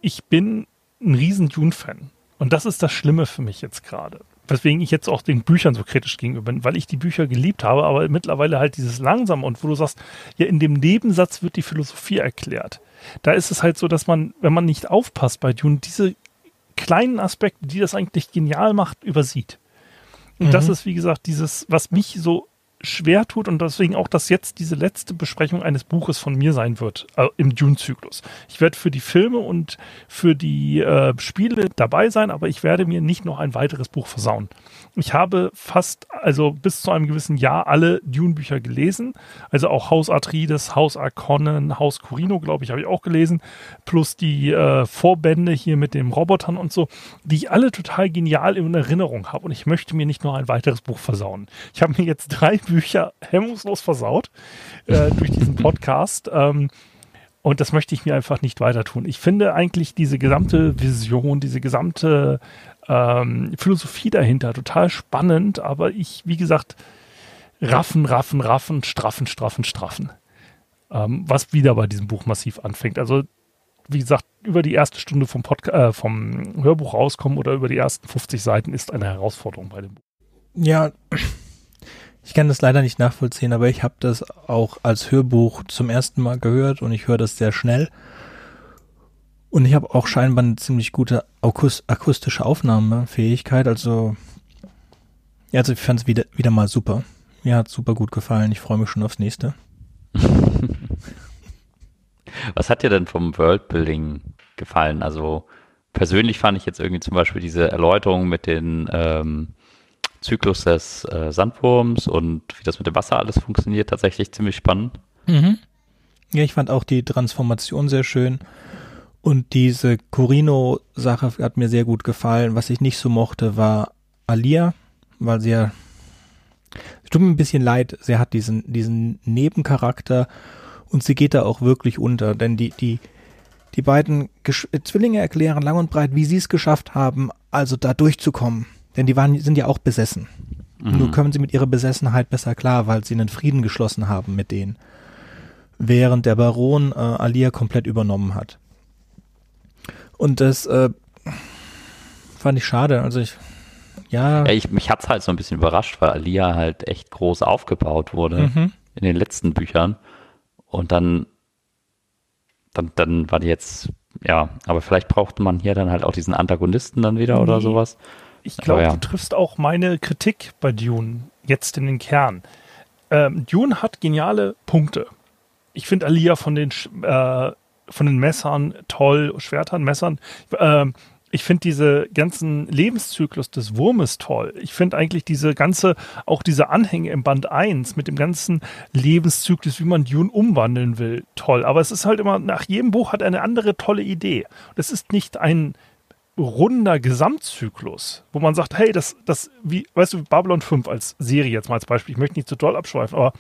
ich bin ein riesen Dune-Fan. Und das ist das Schlimme für mich jetzt gerade. Weswegen ich jetzt auch den Büchern so kritisch gegenüber bin, weil ich die Bücher geliebt habe, aber mittlerweile halt dieses langsam und wo du sagst, ja, in dem Nebensatz wird die Philosophie erklärt. Da ist es halt so, dass man, wenn man nicht aufpasst bei Dune, diese kleinen Aspekte, die das eigentlich genial macht, übersieht. Und mhm. das ist, wie gesagt, dieses, was mich so schwer tut und deswegen auch, dass jetzt diese letzte Besprechung eines Buches von mir sein wird äh, im Dune-Zyklus. Ich werde für die Filme und für die äh, Spiele dabei sein, aber ich werde mir nicht noch ein weiteres Buch versauen. Ich habe fast, also bis zu einem gewissen Jahr alle Dune-Bücher gelesen, also auch Haus Atreides, Haus Arconnen, Haus Corino, glaube ich, habe ich auch gelesen, plus die äh, Vorbände hier mit den Robotern und so, die ich alle total genial in Erinnerung habe und ich möchte mir nicht noch ein weiteres Buch versauen. Ich habe mir jetzt drei Bücher Bücher hemmungslos versaut äh, durch diesen Podcast. Ähm, und das möchte ich mir einfach nicht weiter tun. Ich finde eigentlich diese gesamte Vision, diese gesamte ähm, Philosophie dahinter total spannend, aber ich, wie gesagt, raffen, raffen, raffen, straffen, straffen, straffen. Ähm, was wieder bei diesem Buch massiv anfängt. Also, wie gesagt, über die erste Stunde vom, Podca äh, vom Hörbuch rauskommen oder über die ersten 50 Seiten ist eine Herausforderung bei dem Buch. Ja, ich kann das leider nicht nachvollziehen, aber ich habe das auch als Hörbuch zum ersten Mal gehört und ich höre das sehr schnell. Und ich habe auch scheinbar eine ziemlich gute akustische Aufnahmefähigkeit. Also, ja, also ich fand es wieder, wieder mal super. Mir hat super gut gefallen. Ich freue mich schon aufs nächste. Was hat dir denn vom Worldbuilding gefallen? Also persönlich fand ich jetzt irgendwie zum Beispiel diese Erläuterung mit den ähm, Zyklus des äh, Sandwurms und wie das mit dem Wasser alles funktioniert, tatsächlich ziemlich spannend. Mhm. Ja, ich fand auch die Transformation sehr schön. Und diese Corino-Sache hat mir sehr gut gefallen. Was ich nicht so mochte, war Alia, weil sie ja, es tut mir ein bisschen leid, sie hat diesen, diesen Nebencharakter und sie geht da auch wirklich unter, denn die, die, die beiden Gesch Zwillinge erklären lang und breit, wie sie es geschafft haben, also da durchzukommen. Denn die waren, sind ja auch besessen. Mhm. Nur kommen sie mit ihrer Besessenheit besser klar, weil sie einen Frieden geschlossen haben mit denen. Während der Baron äh, Alia komplett übernommen hat. Und das äh, fand ich schade. Also ich, ja. ja ich, mich hat's halt so ein bisschen überrascht, weil Alia halt echt groß aufgebaut wurde mhm. in den letzten Büchern. Und dann, dann, dann war die jetzt, ja, aber vielleicht brauchte man hier dann halt auch diesen Antagonisten dann wieder nee. oder sowas. Ich glaube, ja. du triffst auch meine Kritik bei Dune jetzt in den Kern. Ähm, Dune hat geniale Punkte. Ich finde Alia von den äh, von den Messern toll, Schwertern, Messern. Äh, ich finde diese ganzen Lebenszyklus des Wurmes toll. Ich finde eigentlich diese ganze, auch diese Anhänge im Band 1 mit dem ganzen Lebenszyklus, wie man Dune umwandeln will, toll. Aber es ist halt immer, nach jedem Buch hat eine andere tolle Idee. Das ist nicht ein runder Gesamtzyklus, wo man sagt, hey, das, das, wie, weißt du, Babylon 5 als Serie jetzt mal als Beispiel, ich möchte nicht zu doll abschweifen, aber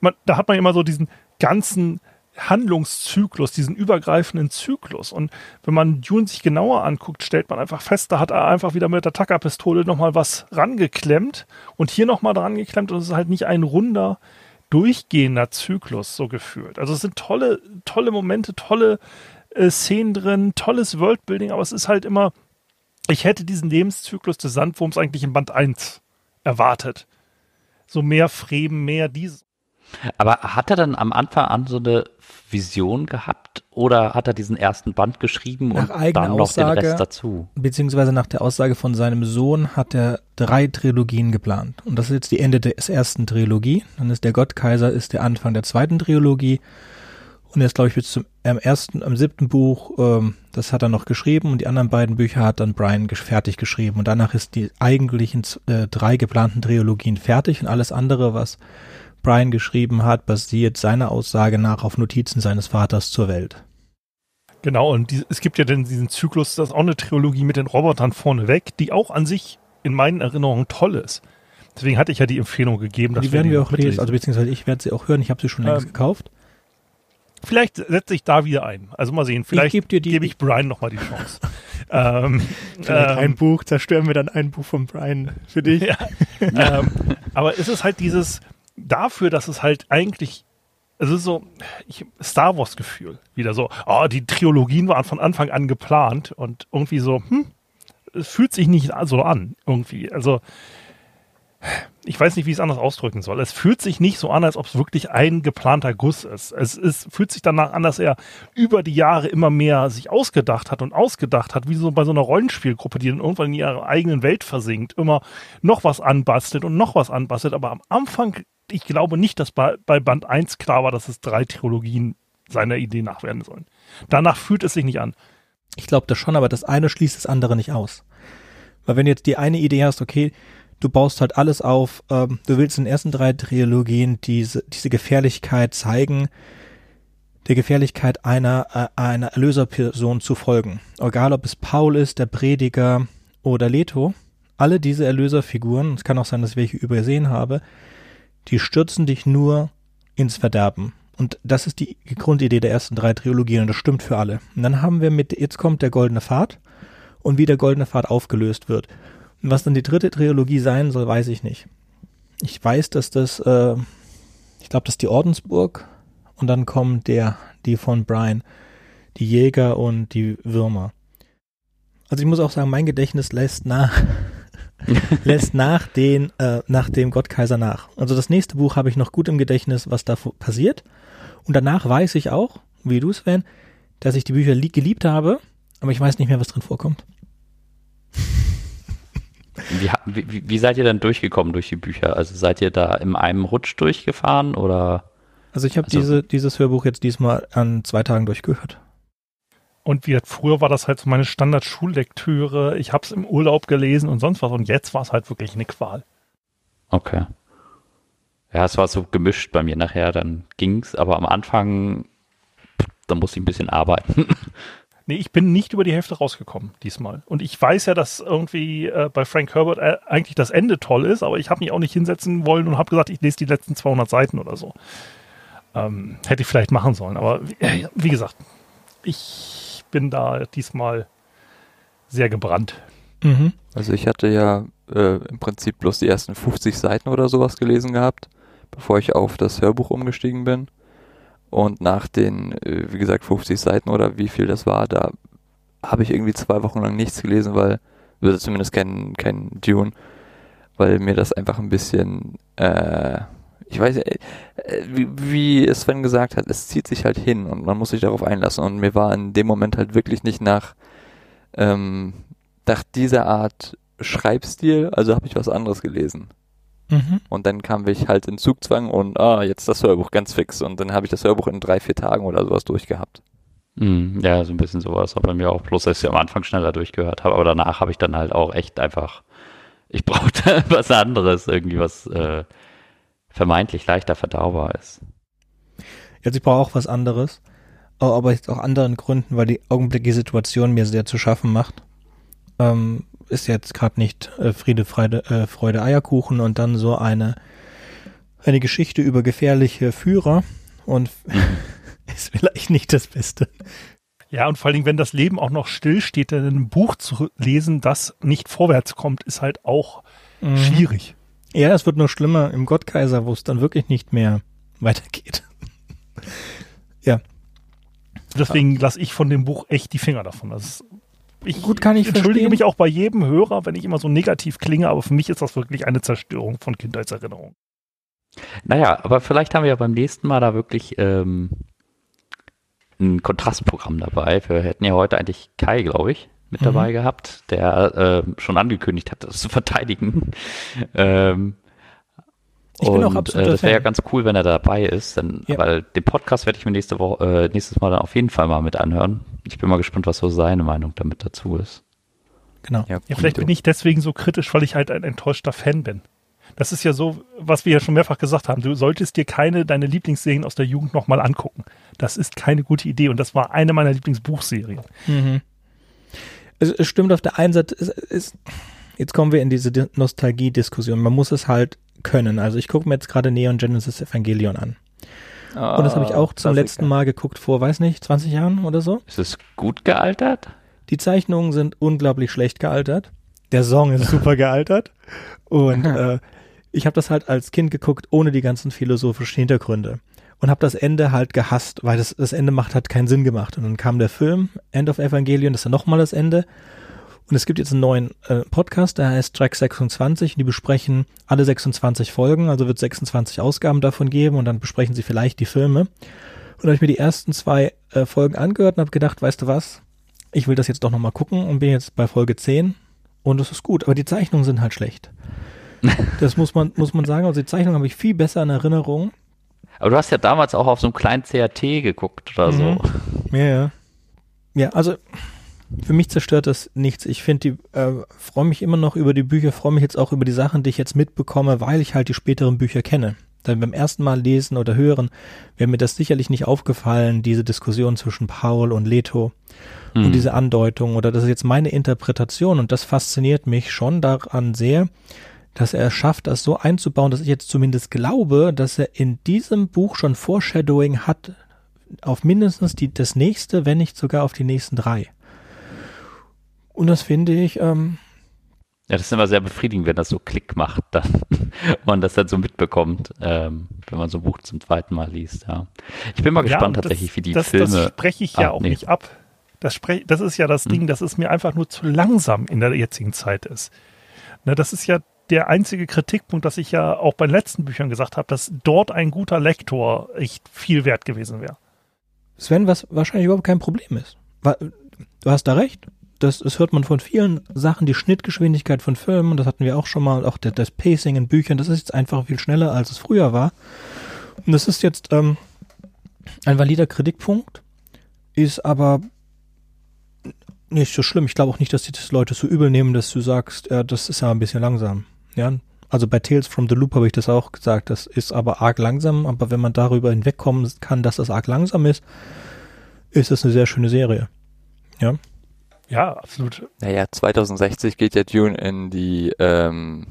man, da hat man immer so diesen ganzen Handlungszyklus, diesen übergreifenden Zyklus. Und wenn man Dune sich genauer anguckt, stellt man einfach fest, da hat er einfach wieder mit der Taka-Pistole nochmal was rangeklemmt und hier nochmal dran geklemmt und es ist halt nicht ein runder, durchgehender Zyklus so gefühlt. Also es sind tolle, tolle Momente, tolle äh, Szenen drin, tolles Worldbuilding, aber es ist halt immer, ich hätte diesen Lebenszyklus des Sandwurms eigentlich in Band 1 erwartet. So mehr Fremen, mehr dieses. Aber hat er dann am Anfang an so eine Vision gehabt oder hat er diesen ersten Band geschrieben Nach und dann noch Aussage- den Rest dazu? Beziehungsweise nach der Aussage von seinem Sohn hat er drei Trilogien geplant. Und das ist jetzt die Ende des ersten Trilogie. Dann ist der Gottkaiser ist der Anfang der zweiten Trilogie. Und jetzt glaube ich bis zum am ersten, am siebten Buch, ähm, das hat er noch geschrieben und die anderen beiden Bücher hat dann Brian gesch- fertig geschrieben. Und danach ist die eigentlichen äh, drei geplanten Trilogien fertig und alles andere, was Brian geschrieben hat, basiert seiner Aussage nach auf Notizen seines Vaters zur Welt. Genau, und die, es gibt ja dann diesen Zyklus, das ist auch eine Trilogie mit den Robotern vorneweg, die auch an sich in meinen Erinnerungen toll ist. Deswegen hatte ich ja die Empfehlung gegeben, dass die werden wir auch mitlesen. lesen, also beziehungsweise ich werde sie auch hören. Ich habe sie schon längst Ähm, gekauft. Vielleicht setze ich da wieder ein. Also mal sehen. Vielleicht geb dir die- gebe ich Brian nochmal die Chance. ähm, Vielleicht ein ähm, Buch, zerstören wir dann ein Buch von Brian für dich. Ja. ähm, aber es ist halt dieses, dafür, dass es halt eigentlich, es ist so, ich, Star Wars Gefühl. Wieder so, oh, die Trilogien waren von Anfang an geplant und irgendwie so, hm, es fühlt sich nicht so an, irgendwie. Also, ich weiß nicht, wie ich es anders ausdrücken soll. Es fühlt sich nicht so an, als ob es wirklich ein geplanter Guss ist. Es ist, fühlt sich danach an, dass er über die Jahre immer mehr sich ausgedacht hat und ausgedacht hat, wie so bei so einer Rollenspielgruppe, die dann irgendwann in ihrer eigenen Welt versinkt, immer noch was anbastelt und noch was anbastelt. Aber am Anfang, ich glaube nicht, dass bei, bei Band 1 klar war, dass es drei Trilogien seiner Idee nach werden sollen. Danach fühlt es sich nicht an. Ich glaube das schon, aber das eine schließt das andere nicht aus. Weil wenn du jetzt die eine Idee hast, okay, du baust halt alles auf, ähm, du willst in den ersten drei Trilogien diese, diese Gefährlichkeit zeigen, der Gefährlichkeit einer, äh, einer Erlöserperson zu folgen. Egal ob es Paul ist, der Prediger oder Leto, alle diese Erlöserfiguren, es kann auch sein, dass ich welche übersehen habe, die stürzen dich nur ins Verderben. Und das ist die Grundidee der ersten drei Trilogien und das stimmt für alle. Und dann haben wir mit, jetzt kommt der goldene Pfad und wie der goldene Pfad aufgelöst wird. Was dann die dritte Trilogie sein soll, weiß ich nicht. Ich weiß, dass das, äh, ich glaube, das ist die Ordensburg und dann kommen der, die von Brian, die Jäger und die Würmer. Also ich muss auch sagen, mein Gedächtnis lässt nach, lässt nach den, äh, nach dem Gottkaiser nach. Also das nächste Buch habe ich noch gut im Gedächtnis, was da passiert. Und danach weiß ich auch, wie du Sven, dass ich die Bücher li- geliebt habe, aber ich weiß nicht mehr, was drin vorkommt. Wie, wie, wie- seid ihr dann durchgekommen durch die Bücher? Also seid ihr da in einem Rutsch durchgefahren oder? Also ich habe Also- diese, dieses Hörbuch jetzt diesmal an zwei Tagen durchgehört. Und wie früher war das halt so meine Standard-Schullektüre. Ich habe es im Urlaub gelesen und sonst was. Und jetzt war es halt wirklich eine Qual. Okay. Ja, es war so gemischt bei mir nachher, dann ging's, aber am Anfang, da musste ich ein bisschen arbeiten. Nee, ich bin nicht über die Hälfte rausgekommen diesmal. Und ich weiß ja, dass irgendwie äh, bei Frank Herbert äh, eigentlich das Ende toll ist, aber ich habe mich auch nicht hinsetzen wollen und habe gesagt, ich lese die letzten 200 Seiten oder so. Ähm, hätte ich vielleicht machen sollen. Aber wie, äh, wie gesagt, ich bin da diesmal sehr gebrannt. Mhm. Also ich hatte ja äh, im Prinzip bloß die ersten 50 Seiten oder sowas gelesen gehabt, bevor ich auf das Hörbuch umgestiegen bin. Und nach den, äh, wie gesagt, 50 Seiten oder wie viel das war, da habe ich irgendwie zwei Wochen lang nichts gelesen, weil, also zumindest kein, kein Dune, weil mir das einfach ein bisschen, äh, ich weiß, äh, wie, wie Sven gesagt hat, es zieht sich halt hin und man muss sich darauf einlassen. Und mir war in dem Moment halt wirklich nicht nach, ähm, nach dieser Art Schreibstil, also habe ich was anderes gelesen. Mhm. Und dann kam ich halt in Zugzwang und ah, jetzt das Hörbuch ganz fix. Und dann habe ich das Hörbuch in drei, vier Tagen oder sowas durchgehabt. Hm, ja, so ein bisschen sowas war bei mir auch, bloß dass ich am Anfang schneller durchgehört habe, aber danach habe ich dann halt auch echt einfach, ich brauchte was anderes, irgendwie was äh, vermeintlich leichter verdaubar ist. Jetzt ich brauche auch was anderes, aber aber jetzt auch anderen Gründen, weil die augenblickliche Situation mir sehr zu schaffen macht. Ähm, ist jetzt gerade nicht äh, Friede, Freude, äh, Freude, Eierkuchen und dann so eine eine Geschichte über gefährliche Führer und ist vielleicht nicht das Beste. Ja, und vor allen Dingen, wenn das Leben auch noch still steht, dann ein Buch zu lesen, das nicht vorwärts kommt, ist halt auch Mhm. schwierig. Ja, es wird nur schlimmer im Gottkaiser, wo es dann wirklich nicht mehr weitergeht. Deswegen lasse ich von dem Buch echt die Finger davon. Das ist, ich Gut, kann ich entschuldige verstehen. mich auch bei jedem Hörer, wenn ich immer so negativ klinge, aber für mich ist das wirklich eine Zerstörung von Kindheitserinnerungen. Naja, aber vielleicht haben wir ja beim nächsten Mal da wirklich ähm, ein Kontrastprogramm dabei. Wir hätten ja heute eigentlich Kai, glaube ich, mit Mhm. dabei gehabt, der äh, schon angekündigt hat, das zu verteidigen. ähm, Ich bin auch und, absoluter äh, Das wäre ja ganz cool, wenn er dabei ist, denn, Ja. weil den Podcast werde ich mir nächste Woche, äh, nächstes Mal dann auf jeden Fall mal mit anhören. Ich bin mal gespannt, was so seine Meinung damit dazu ist. Genau. Ja, vielleicht bin ich deswegen so kritisch, weil ich halt ein enttäuschter Fan bin. Das ist ja so, was wir ja schon mehrfach gesagt haben. Du solltest dir keine deine Lieblingsserien aus der Jugend nochmal angucken. Das ist keine gute Idee und das war eine meiner Lieblingsbuchserien. Mhm. Es, es stimmt auf der einen Seite, es, es, jetzt kommen wir in diese Di- Nostalgie-Diskussion. Man muss es halt können. Also ich gucke mir jetzt gerade Neon Genesis Evangelion an. Und das habe ich auch zum letzten Mal geguckt vor, weiß nicht, 20 Jahren oder so. Ist es gut gealtert? Die Zeichnungen sind unglaublich schlecht gealtert. Der Song ist super gealtert. Und äh, ich habe das halt als Kind geguckt, ohne die ganzen philosophischen Hintergründe. Und habe das Ende halt gehasst, weil das, das Ende macht hat keinen Sinn gemacht. Und dann kam der Film, End of Evangelion, das ist dann nochmal das Ende. Und es gibt jetzt einen neuen äh, Podcast, der heißt Track 26. Und die besprechen alle 26 Folgen, also wird 26 Ausgaben davon geben und dann besprechen sie vielleicht die Filme. Und da habe ich mir die ersten zwei äh, Folgen angehört und habe gedacht, weißt du was, ich will das jetzt doch nochmal gucken und bin jetzt bei Folge 10 und es ist gut, aber die Zeichnungen sind halt schlecht. Das muss man, muss man sagen. Also die Zeichnungen habe ich viel besser in Erinnerung. Aber du hast ja damals auch auf so einem kleinen CRT geguckt oder so. Mhm. Ja, ja. Ja, also für mich zerstört das nichts. Ich finde die, äh, freue mich immer noch über die Bücher, freue mich jetzt auch über die Sachen, die ich jetzt mitbekomme, weil ich halt die späteren Bücher kenne. Dann beim ersten Mal lesen oder hören wäre mir das sicherlich nicht aufgefallen, diese Diskussion zwischen Paul und Leto Hm. und diese Andeutung oder das ist jetzt meine Interpretation und das fasziniert mich schon daran sehr, dass er es schafft, das so einzubauen, dass ich jetzt zumindest glaube, dass er in diesem Buch schon Foreshadowing hat auf mindestens die, das nächste, wenn nicht sogar auf die nächsten drei. Und das finde ich, ähm, Ja, das ist immer sehr befriedigend, wenn das so Klick macht, dann man das dann so mitbekommt, ähm, wenn man so ein Buch zum zweiten Mal liest. Ja, ich bin mal Ja, gespannt und tatsächlich, wie die das, Filme. Das spreche ich ja Ah, auch nee. nicht ab. Das, sprech, das ist ja das Hm. Ding, dass es mir einfach nur zu langsam in der jetzigen Zeit ist. Ne, das ist ja der einzige Kritikpunkt, dass ich ja auch bei den letzten Büchern gesagt habe, dass dort ein guter Lektor echt viel wert gewesen wäre. Sven, was wahrscheinlich überhaupt kein Problem ist. Du hast da recht. Das, das hört man von vielen Sachen, die Schnittgeschwindigkeit von Filmen, das hatten wir auch schon mal, auch das Pacing in Büchern, das ist jetzt einfach viel schneller, als es früher war. Und das ist jetzt ähm, ein valider Kritikpunkt, ist aber nicht so schlimm. Ich glaube auch nicht, dass die das Leute so übel nehmen, dass du sagst, ja, das ist ja ein bisschen langsam. Ja, also bei Tales from the Loop habe ich das auch gesagt, das ist aber arg langsam, aber wenn man darüber hinwegkommen kann, dass das arg langsam ist, ist das eine sehr schöne Serie. Ja. Ja, absolut. Naja, 2060 geht ja Dune in die ähm,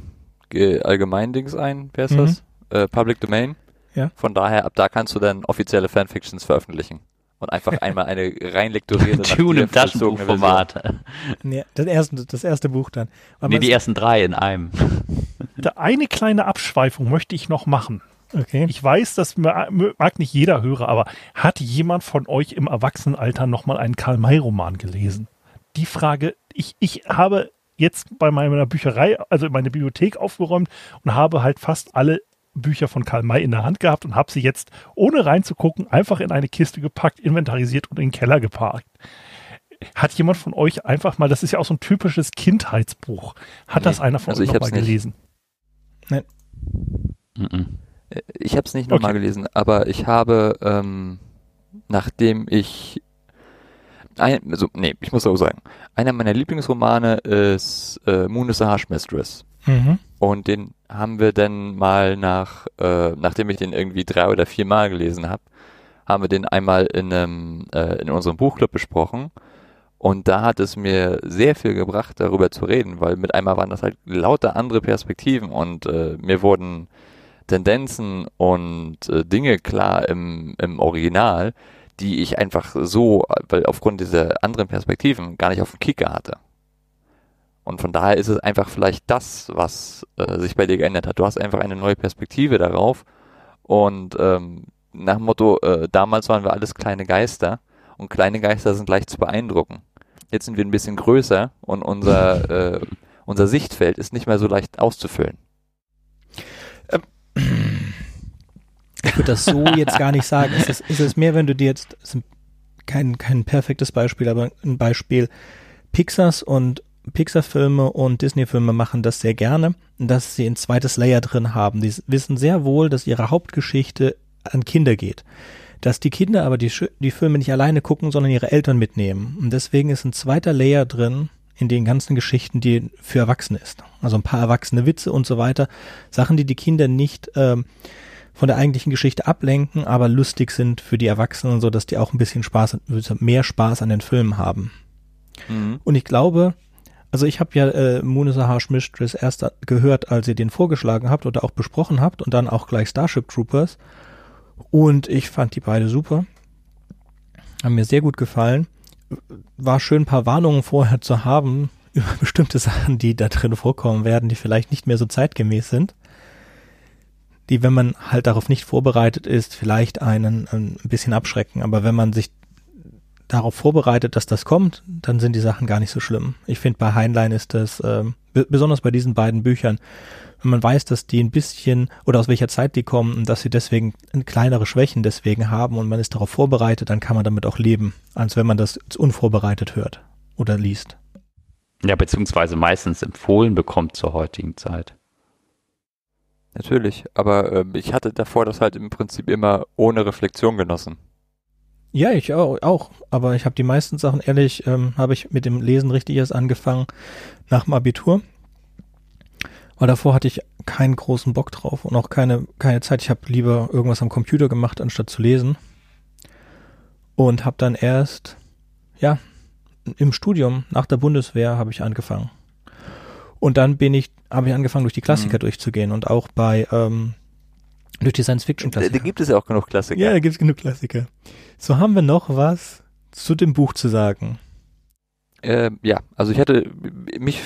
Ge- Allgemeindings ein, wer ist Mhm. das? Äh, Public Domain. Ja. Von daher, ab da kannst du dann offizielle Fanfictions veröffentlichen. Und einfach einmal eine rein lektorierte, dir im. Taschenbuchformat. Nee, das erste, das erste Buch dann. Aber Nee, die ersten drei in einem. Eine kleine Abschweifung möchte ich noch machen. okay. Ich weiß, das ma- mag nicht jeder hören, aber hat jemand von euch im Erwachsenenalter nochmal einen Karl-May-Roman gelesen? Die Frage, ich, ich habe jetzt bei meiner Bücherei, also meine Bibliothek aufgeräumt und habe halt fast alle Bücher von Karl May in der Hand gehabt und habe sie jetzt, ohne reinzugucken, einfach in eine Kiste gepackt, inventarisiert und in den Keller geparkt. Hat jemand von euch einfach mal, das ist ja auch so ein typisches Kindheitsbuch, hat Nee, das einer von also euch ich noch mal hab's nicht. gelesen? Mhm. Äh, Ich habe es nicht nochmal Okay. gelesen, aber ich habe, ähm, nachdem ich, ein, also, nee, ich muss auch sagen, einer meiner Lieblingsromane ist äh, Moon is a Harsh Mistress. Mhm. Und den haben wir dann mal nach, äh, nachdem ich den irgendwie drei oder vier Mal gelesen habe, haben wir den einmal in, einem, äh, in unserem Buchclub besprochen. Und da hat es mir sehr viel gebracht, darüber zu reden, weil mit einmal waren das halt lauter andere Perspektiven und äh, mir wurden Tendenzen und äh, Dinge klar im, im Original, die ich einfach so, weil aufgrund dieser anderen Perspektiven gar nicht auf dem Kicker hatte. Und von daher ist es einfach vielleicht das, was äh, sich bei dir geändert hat. Du hast einfach eine neue Perspektive darauf. Und ähm, nach dem Motto, äh, damals waren wir alles kleine Geister und kleine Geister sind leicht zu beeindrucken. Jetzt sind wir ein bisschen größer und unser, äh, unser Sichtfeld ist nicht mehr so leicht auszufüllen. Ich würde das so jetzt gar nicht sagen. Es ist, es mehr, wenn du dir jetzt, kein, kein perfektes Beispiel, aber ein Beispiel, Pixars und Pixar-Filme und Disney-Filme machen das sehr gerne, dass sie ein zweites Layer drin haben. Die wissen sehr wohl, dass ihre Hauptgeschichte an Kinder geht. Dass die Kinder aber die, die Filme nicht alleine gucken, sondern ihre Eltern mitnehmen. Und deswegen ist ein zweiter Layer drin in den ganzen Geschichten, die für Erwachsene ist. Also ein paar erwachsene Witze und so weiter. Sachen, die die Kinder nicht ähm, von der eigentlichen Geschichte ablenken, aber lustig sind für die Erwachsenen, so dass die auch ein bisschen Spaß, mehr Spaß an den Filmen haben. Mhm. Und ich glaube, also ich habe ja äh, Munisa Harsh Mistress erst gehört, als ihr den vorgeschlagen habt oder auch besprochen habt und dann auch gleich Starship Troopers. Und ich fand die beide super. Haben mir sehr gut gefallen. War schön, ein paar Warnungen vorher zu haben über bestimmte Sachen, die da drin vorkommen werden, die vielleicht nicht mehr so zeitgemäß sind. Die, wenn man halt darauf nicht vorbereitet ist, vielleicht einen ein bisschen abschrecken. Aber wenn man sich darauf vorbereitet, dass das kommt, dann sind die Sachen gar nicht so schlimm. Ich finde, bei Heinlein ist das, ähm, besonders bei diesen beiden Büchern, wenn man weiß, dass die ein bisschen oder aus welcher Zeit die kommen und dass sie deswegen kleinere Schwächen deswegen haben und man ist darauf vorbereitet, dann kann man damit auch leben, als wenn man das unvorbereitet hört oder liest. Ja, beziehungsweise meistens empfohlen bekommt zur heutigen Zeit. Natürlich, aber äh, ich hatte davor das halt im Prinzip immer ohne Reflexion genossen. Ja, ich auch, auch. aber ich habe die meisten Sachen, ehrlich, ähm, habe ich mit dem Lesen richtig erst angefangen nach dem Abitur. Weil davor hatte ich keinen großen Bock drauf und auch keine, keine Zeit. Ich habe lieber irgendwas am Computer gemacht, anstatt zu lesen. Und habe dann erst, ja, im Studium nach der Bundeswehr habe ich angefangen. Und dann bin ich, habe ich angefangen, durch die Klassiker mhm. durchzugehen und auch bei ähm, durch die Science-Fiction-Klassiker. Da gibt es ja auch genug Klassiker. Ja, da gibt es genug Klassiker. So haben wir noch was zu dem Buch zu sagen. Äh, ja, also ich hatte mich,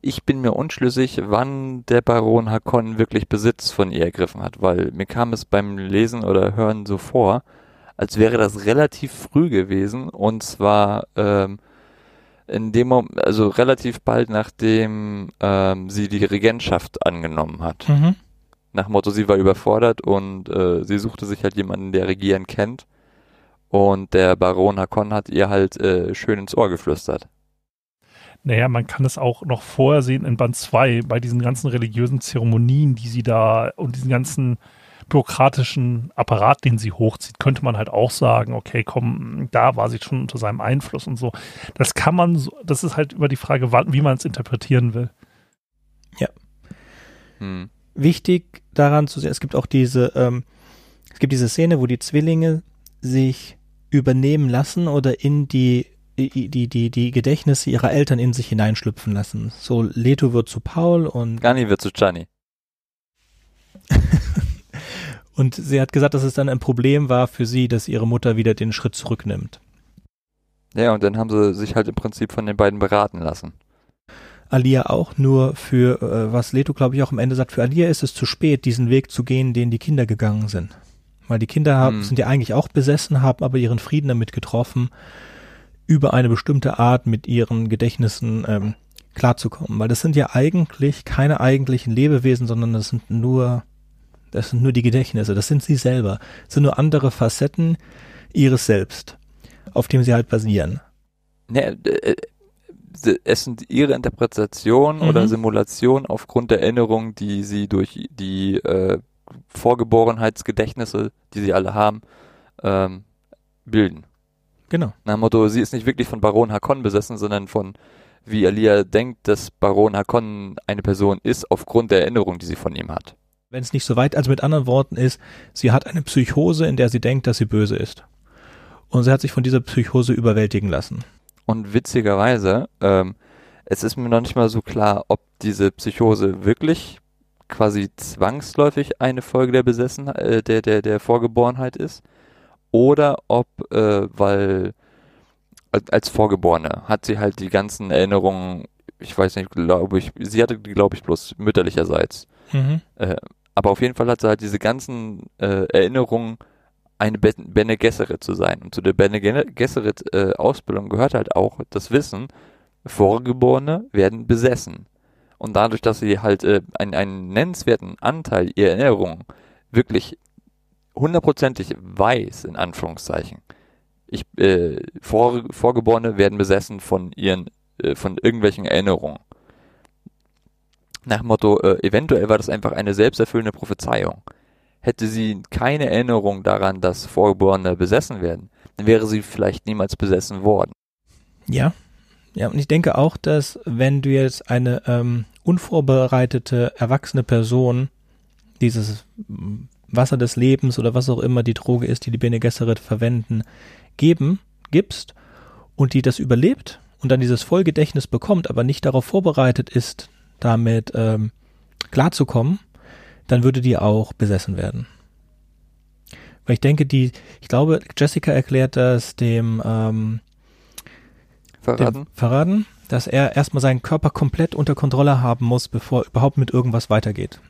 ich bin mir unschlüssig, wann der Baron Hakon wirklich Besitz von ihr ergriffen hat, weil mir kam es beim Lesen oder Hören so vor, als wäre das relativ früh gewesen und zwar ähm, in dem Moment, also relativ bald nachdem ähm, sie die Regentschaft angenommen hat. Mhm nach Motto, sie war überfordert und äh, sie suchte sich halt jemanden, der Regieren kennt. Und der Baron Hakon hat ihr halt äh, schön ins Ohr geflüstert. Naja, man kann es auch noch vorher sehen in Band 2 bei diesen ganzen religiösen Zeremonien, die sie da und diesen ganzen bürokratischen Apparat, den sie hochzieht, könnte man halt auch sagen, okay, komm, da war sie schon unter seinem Einfluss und so. Das kann man, so, das ist halt über die Frage, wie man es interpretieren will. Ja. Hm wichtig daran zu sehen, es gibt auch diese, ähm, es gibt diese Szene, wo die Zwillinge sich übernehmen lassen oder in die die, die, die, die Gedächtnisse ihrer Eltern in sich hineinschlüpfen lassen. So, Leto wird zu Paul und. Gani wird zu Gianni. und sie hat gesagt, dass es dann ein Problem war für sie, dass ihre Mutter wieder den Schritt zurücknimmt. Ja, und dann haben sie sich halt im Prinzip von den beiden beraten lassen. Alia auch, nur für, äh, was Leto glaube ich auch am Ende sagt, für Alia ist es zu spät, diesen Weg zu gehen, den die Kinder gegangen sind. Weil die Kinder haben, hm. sind ja eigentlich auch besessen, haben aber ihren Frieden damit getroffen, über eine bestimmte Art mit ihren Gedächtnissen ähm, klarzukommen. Weil das sind ja eigentlich keine eigentlichen Lebewesen, sondern das sind nur, das sind nur die Gedächtnisse, das sind sie selber. Das sind nur andere Facetten ihres Selbst, auf dem sie halt basieren. Ne, äh, es sind ihre Interpretation mhm. oder Simulation aufgrund der Erinnerungen, die sie durch die äh, Vorgeborenheitsgedächtnisse, die sie alle haben, ähm, bilden. Genau. Nach dem Motto, sie ist nicht wirklich von Baron Hakon besessen, sondern von, wie Alia denkt, dass Baron Hakon eine Person ist, aufgrund der Erinnerung, die sie von ihm hat. Wenn es nicht so weit, also mit anderen Worten ist, sie hat eine Psychose, in der sie denkt, dass sie böse ist. Und sie hat sich von dieser Psychose überwältigen lassen. Und witzigerweise, ähm, es ist mir noch nicht mal so klar, ob diese Psychose wirklich quasi zwangsläufig eine Folge der Besessen, äh, der, der, der Vorgeborenheit ist, oder ob, äh, weil als Vorgeborene hat sie halt die ganzen Erinnerungen, ich weiß nicht, glaube ich, sie hatte die, glaube ich, bloß mütterlicherseits. Mhm. Äh, aber auf jeden Fall hat sie halt diese ganzen äh, Erinnerungen eine Bene Gesserit zu sein. Und zu der Bene Gesserit äh, Ausbildung gehört halt auch das Wissen, Vorgeborene werden besessen. Und dadurch, dass sie halt äh, einen, einen nennenswerten Anteil ihrer Erinnerungen wirklich hundertprozentig weiß, in Anführungszeichen, ich, äh, Vor Vorgeborene werden besessen von ihren, äh, von irgendwelchen Erinnerungen. Nach dem Motto, äh, eventuell war das einfach eine selbsterfüllende Prophezeiung. Hätte sie keine Erinnerung daran, dass Vorgeborene besessen werden, dann wäre sie vielleicht niemals besessen worden. Ja, ja, und ich denke auch, dass wenn du jetzt eine ähm, unvorbereitete, erwachsene Person dieses Wasser des Lebens oder was auch immer die Droge ist, die die Bene Gesserit verwenden, geben, gibst und die das überlebt und dann dieses Vollgedächtnis bekommt, aber nicht darauf vorbereitet ist, damit ähm, klarzukommen, dann würde die auch besessen werden. Weil ich denke, die, ich glaube, Jessica erklärt das dem, ähm, Verraten? dem Verraten, dass er erstmal seinen Körper komplett unter Kontrolle haben muss, bevor überhaupt mit irgendwas weitergeht.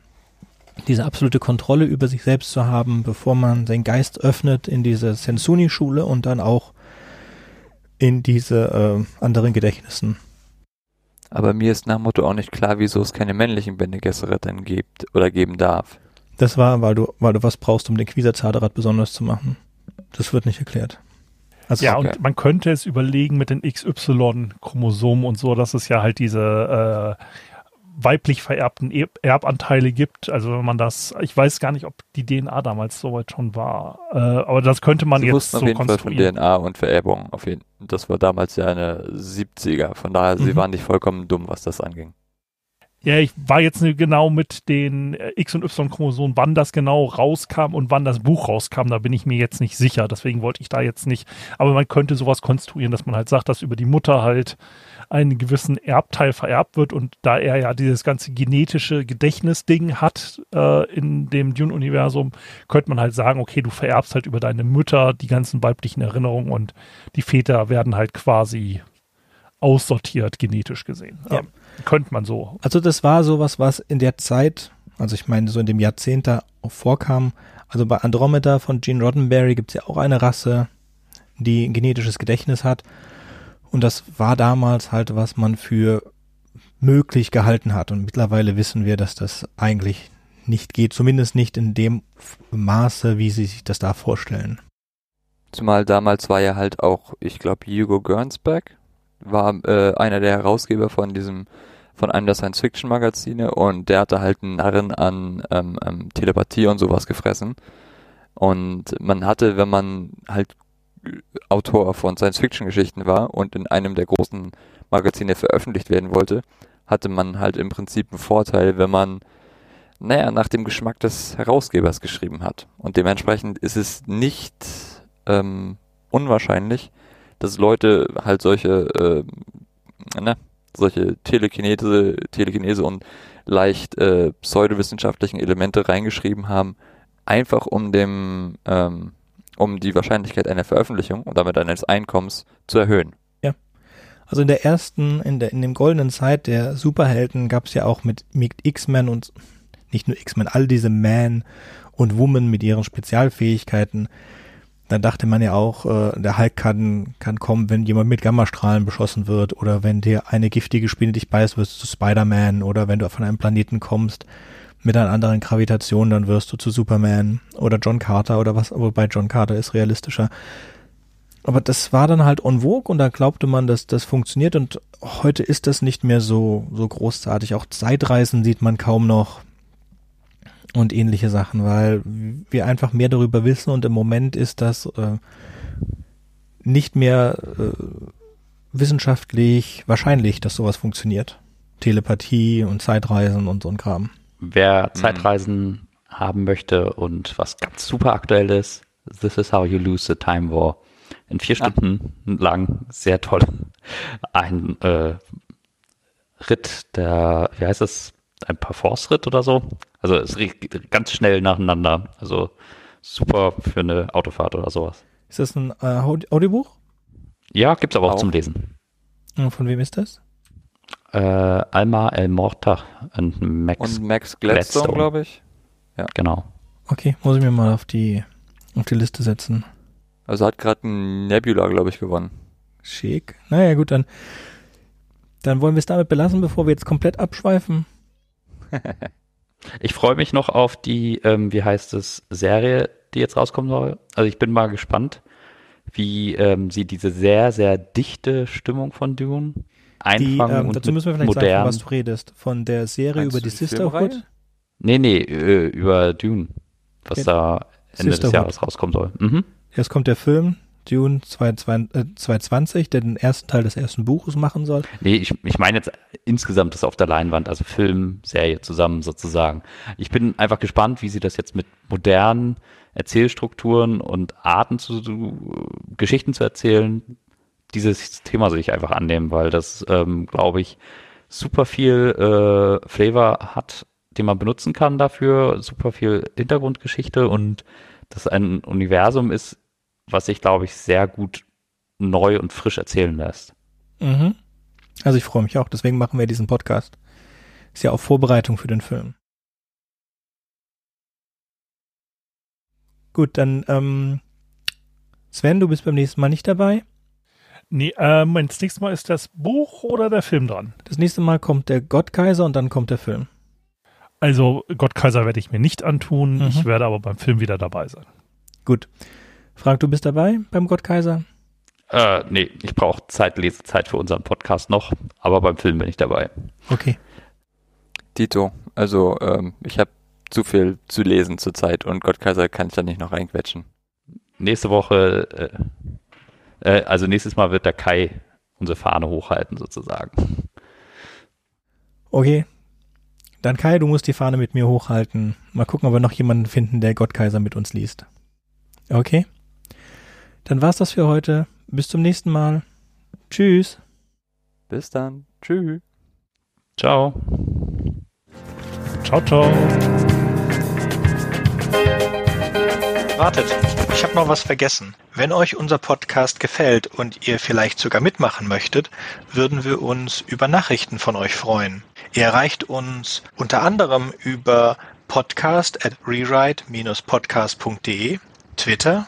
Diese absolute Kontrolle über sich selbst zu haben, bevor man seinen Geist öffnet in diese Sensuni-Schule und dann auch in diese äh, anderen Gedächtnissen. Aber mir ist nach dem Motto auch nicht klar, wieso es keine männlichen Bene Gesserit dann gibt oder geben darf. Das war, weil du, weil du was brauchst, um den Quasar-Zaderat besonders zu machen. Das wird nicht erklärt. Also ja, okay. und man könnte es überlegen mit den XY-Chromosomen und so, dass es ja halt diese äh, weiblich vererbten Erbanteile gibt. Also wenn man das, ich weiß gar nicht, ob die DNA damals soweit schon war, äh, aber das könnte man Sie jetzt so auf jeden Fall von konstruieren. DNA und Vererbung. Auf jeden, das war damals ja eine 70er. Von daher, sie Mhm. waren nicht vollkommen dumm, was das anging. Ja, ich war jetzt genau mit den äh, X- und Y-Chromosomen, wann das genau rauskam und wann das Buch rauskam, da bin ich mir jetzt nicht sicher. Deswegen wollte ich da jetzt nicht. Aber man könnte sowas konstruieren, dass man halt sagt, dass über die Mutter halt einen gewissen Erbteil vererbt wird und da er ja dieses ganze genetische Gedächtnisding hat äh, in dem Dune-Universum, könnte man halt sagen, okay, du vererbst halt über deine Mütter die ganzen weiblichen Erinnerungen und die Väter werden halt quasi aussortiert, genetisch gesehen. Ja. Ähm, könnte man so Also das war sowas, was in der Zeit, also ich meine so in dem Jahrzehnt da auch vorkam. Also bei Andromeda von Gene Roddenberry gibt es ja auch eine Rasse, die ein genetisches Gedächtnis hat. Und das war damals halt, was man für möglich gehalten hat. Und mittlerweile wissen wir, dass das eigentlich nicht geht, zumindest nicht in dem Maße, wie sie sich das da vorstellen. Zumal damals war ja halt auch, ich glaube, Hugo Gernsback war äh, einer der Herausgeber von diesem, von einem der Science-Fiction-Magazine und der hatte halt einen Narren an ähm, ähm, Telepathie und sowas gefressen. Und man hatte, wenn man halt Autor von Science-Fiction-Geschichten war und in einem der großen Magazine veröffentlicht werden wollte, hatte man halt im Prinzip einen Vorteil, wenn man, naja, nach dem Geschmack des Herausgebers geschrieben hat. Und dementsprechend ist es nicht ähm, unwahrscheinlich, dass Leute halt solche, äh, ne, solche Telekinese, Telekinese und leicht äh, pseudowissenschaftlichen Elemente reingeschrieben haben, einfach um dem, ähm, um die Wahrscheinlichkeit einer Veröffentlichung und damit eines Einkommens zu erhöhen. Also in der ersten, in der in dem goldenen Zeit der Superhelden gab es ja auch mit, mit X-Men und nicht nur X-Men, all diese Man und Woman mit ihren Spezialfähigkeiten. Da dachte man ja auch, äh, der Hulk kann, kann kommen, wenn jemand mit Gammastrahlen beschossen wird oder wenn dir eine giftige Spinne dich beißt, wirst du Spider-Man oder wenn du von einem Planeten kommst mit einer anderen Gravitation, dann wirst du zu Superman oder John Carter oder was, wobei John Carter ist realistischer. Aber das war dann halt en vogue und da glaubte man, dass das funktioniert und heute ist das nicht mehr so, so großartig. Auch Zeitreisen sieht man kaum noch und ähnliche Sachen, weil wir einfach mehr darüber wissen und im Moment ist das äh, nicht mehr äh, wissenschaftlich wahrscheinlich, dass sowas funktioniert. Telepathie und Zeitreisen und so ein Kram. Wer Mhm. Zeitreisen haben möchte und was ganz super aktuell ist, This is how you lose the time war. In vier Ah. Stunden lang, sehr toll. Ein äh, Ritt, der, wie heißt das, ein Parforce-Ritt oder so. Also es geht ganz schnell nacheinander. Also super für eine Autofahrt oder sowas. Ist das ein äh, Audi- Audiobuch? Ja, gibt's aber auch, Auch. zum Lesen. Und Von wem ist das? Äh, Alma El Morta und Max, Und Max Gladstone. Gladstone, glaube ich. genau. Okay, muss ich mir mal auf die auf die Liste setzen. Also hat gerade ein Nebula, glaube ich, gewonnen. Schick. Naja, gut, dann, dann wollen wir es damit belassen, bevor wir jetzt komplett abschweifen. Ich freue mich noch auf die, ähm, wie heißt es, Serie die jetzt rauskommen soll. Also ich bin mal gespannt, wie ähm, sie diese sehr, sehr dichte Stimmung von Dune einfangen die, ähm, und dazu müssen wir vielleicht modern. sagen, was du redest. Von der Serie Meinst über die die Sisterhood. Nee, nee, äh, über Dune, was Okay. da Ende des. Jahres rauskommen soll. Mhm. Jetzt kommt der Film Dune 22, äh, 2020, der den ersten Teil des ersten Buches machen soll. Nee, ich, ich meine jetzt insgesamt das auf der Leinwand, also Film, Serie zusammen sozusagen. Ich bin einfach gespannt, wie sie das jetzt mit modernen Erzählstrukturen und Arten zu, zu Geschichten zu erzählen, dieses Thema sich einfach annehmen, weil das, ähm, glaube ich, super viel äh, Flavor hat, den man benutzen kann dafür, super viel Hintergrundgeschichte und das ein Universum ist, was sich, glaube ich, sehr gut neu und frisch erzählen lässt. Mhm. Also ich freue mich auch, deswegen machen wir diesen Podcast. Ist ja auch Vorbereitung für den Film. Gut, dann ähm, Sven, du bist beim nächsten Mal nicht dabei. Nee, ähm, das nächste Mal ist das Buch oder der Film dran. Das nächste Mal kommt der Gottkaiser und dann kommt der Film. Also Gottkaiser werde ich mir nicht antun, Mhm. ich werde aber beim Film wieder dabei sein. Gut. Frank, du bist dabei beim Gottkaiser? Äh, nee, ich brauche Zeit, Lesezeit für unseren Podcast noch, aber beim Film bin ich dabei. Okay. Dito, also ähm, ich habe zu viel zu lesen zurzeit und Gottkaiser kann ich da nicht noch reinquetschen. Nächste Woche, äh, äh, also nächstes Mal wird der Kai unsere Fahne hochhalten sozusagen. Okay. Dann Kai, du musst die Fahne mit mir hochhalten. Mal gucken, ob wir noch jemanden finden, der Gottkaiser mit uns liest. Okay. Dann war's das für heute. Bis zum nächsten Mal. Tschüss. Bis dann. Tschüss. Ciao. Ciao, ciao. Wartet, ich habe noch was vergessen. Wenn euch unser Podcast gefällt und ihr vielleicht sogar mitmachen möchtet, würden wir uns über Nachrichten von euch freuen. Ihr erreicht uns unter anderem über podcast at rewrite-podcast.de, Twitter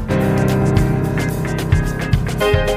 Thank you.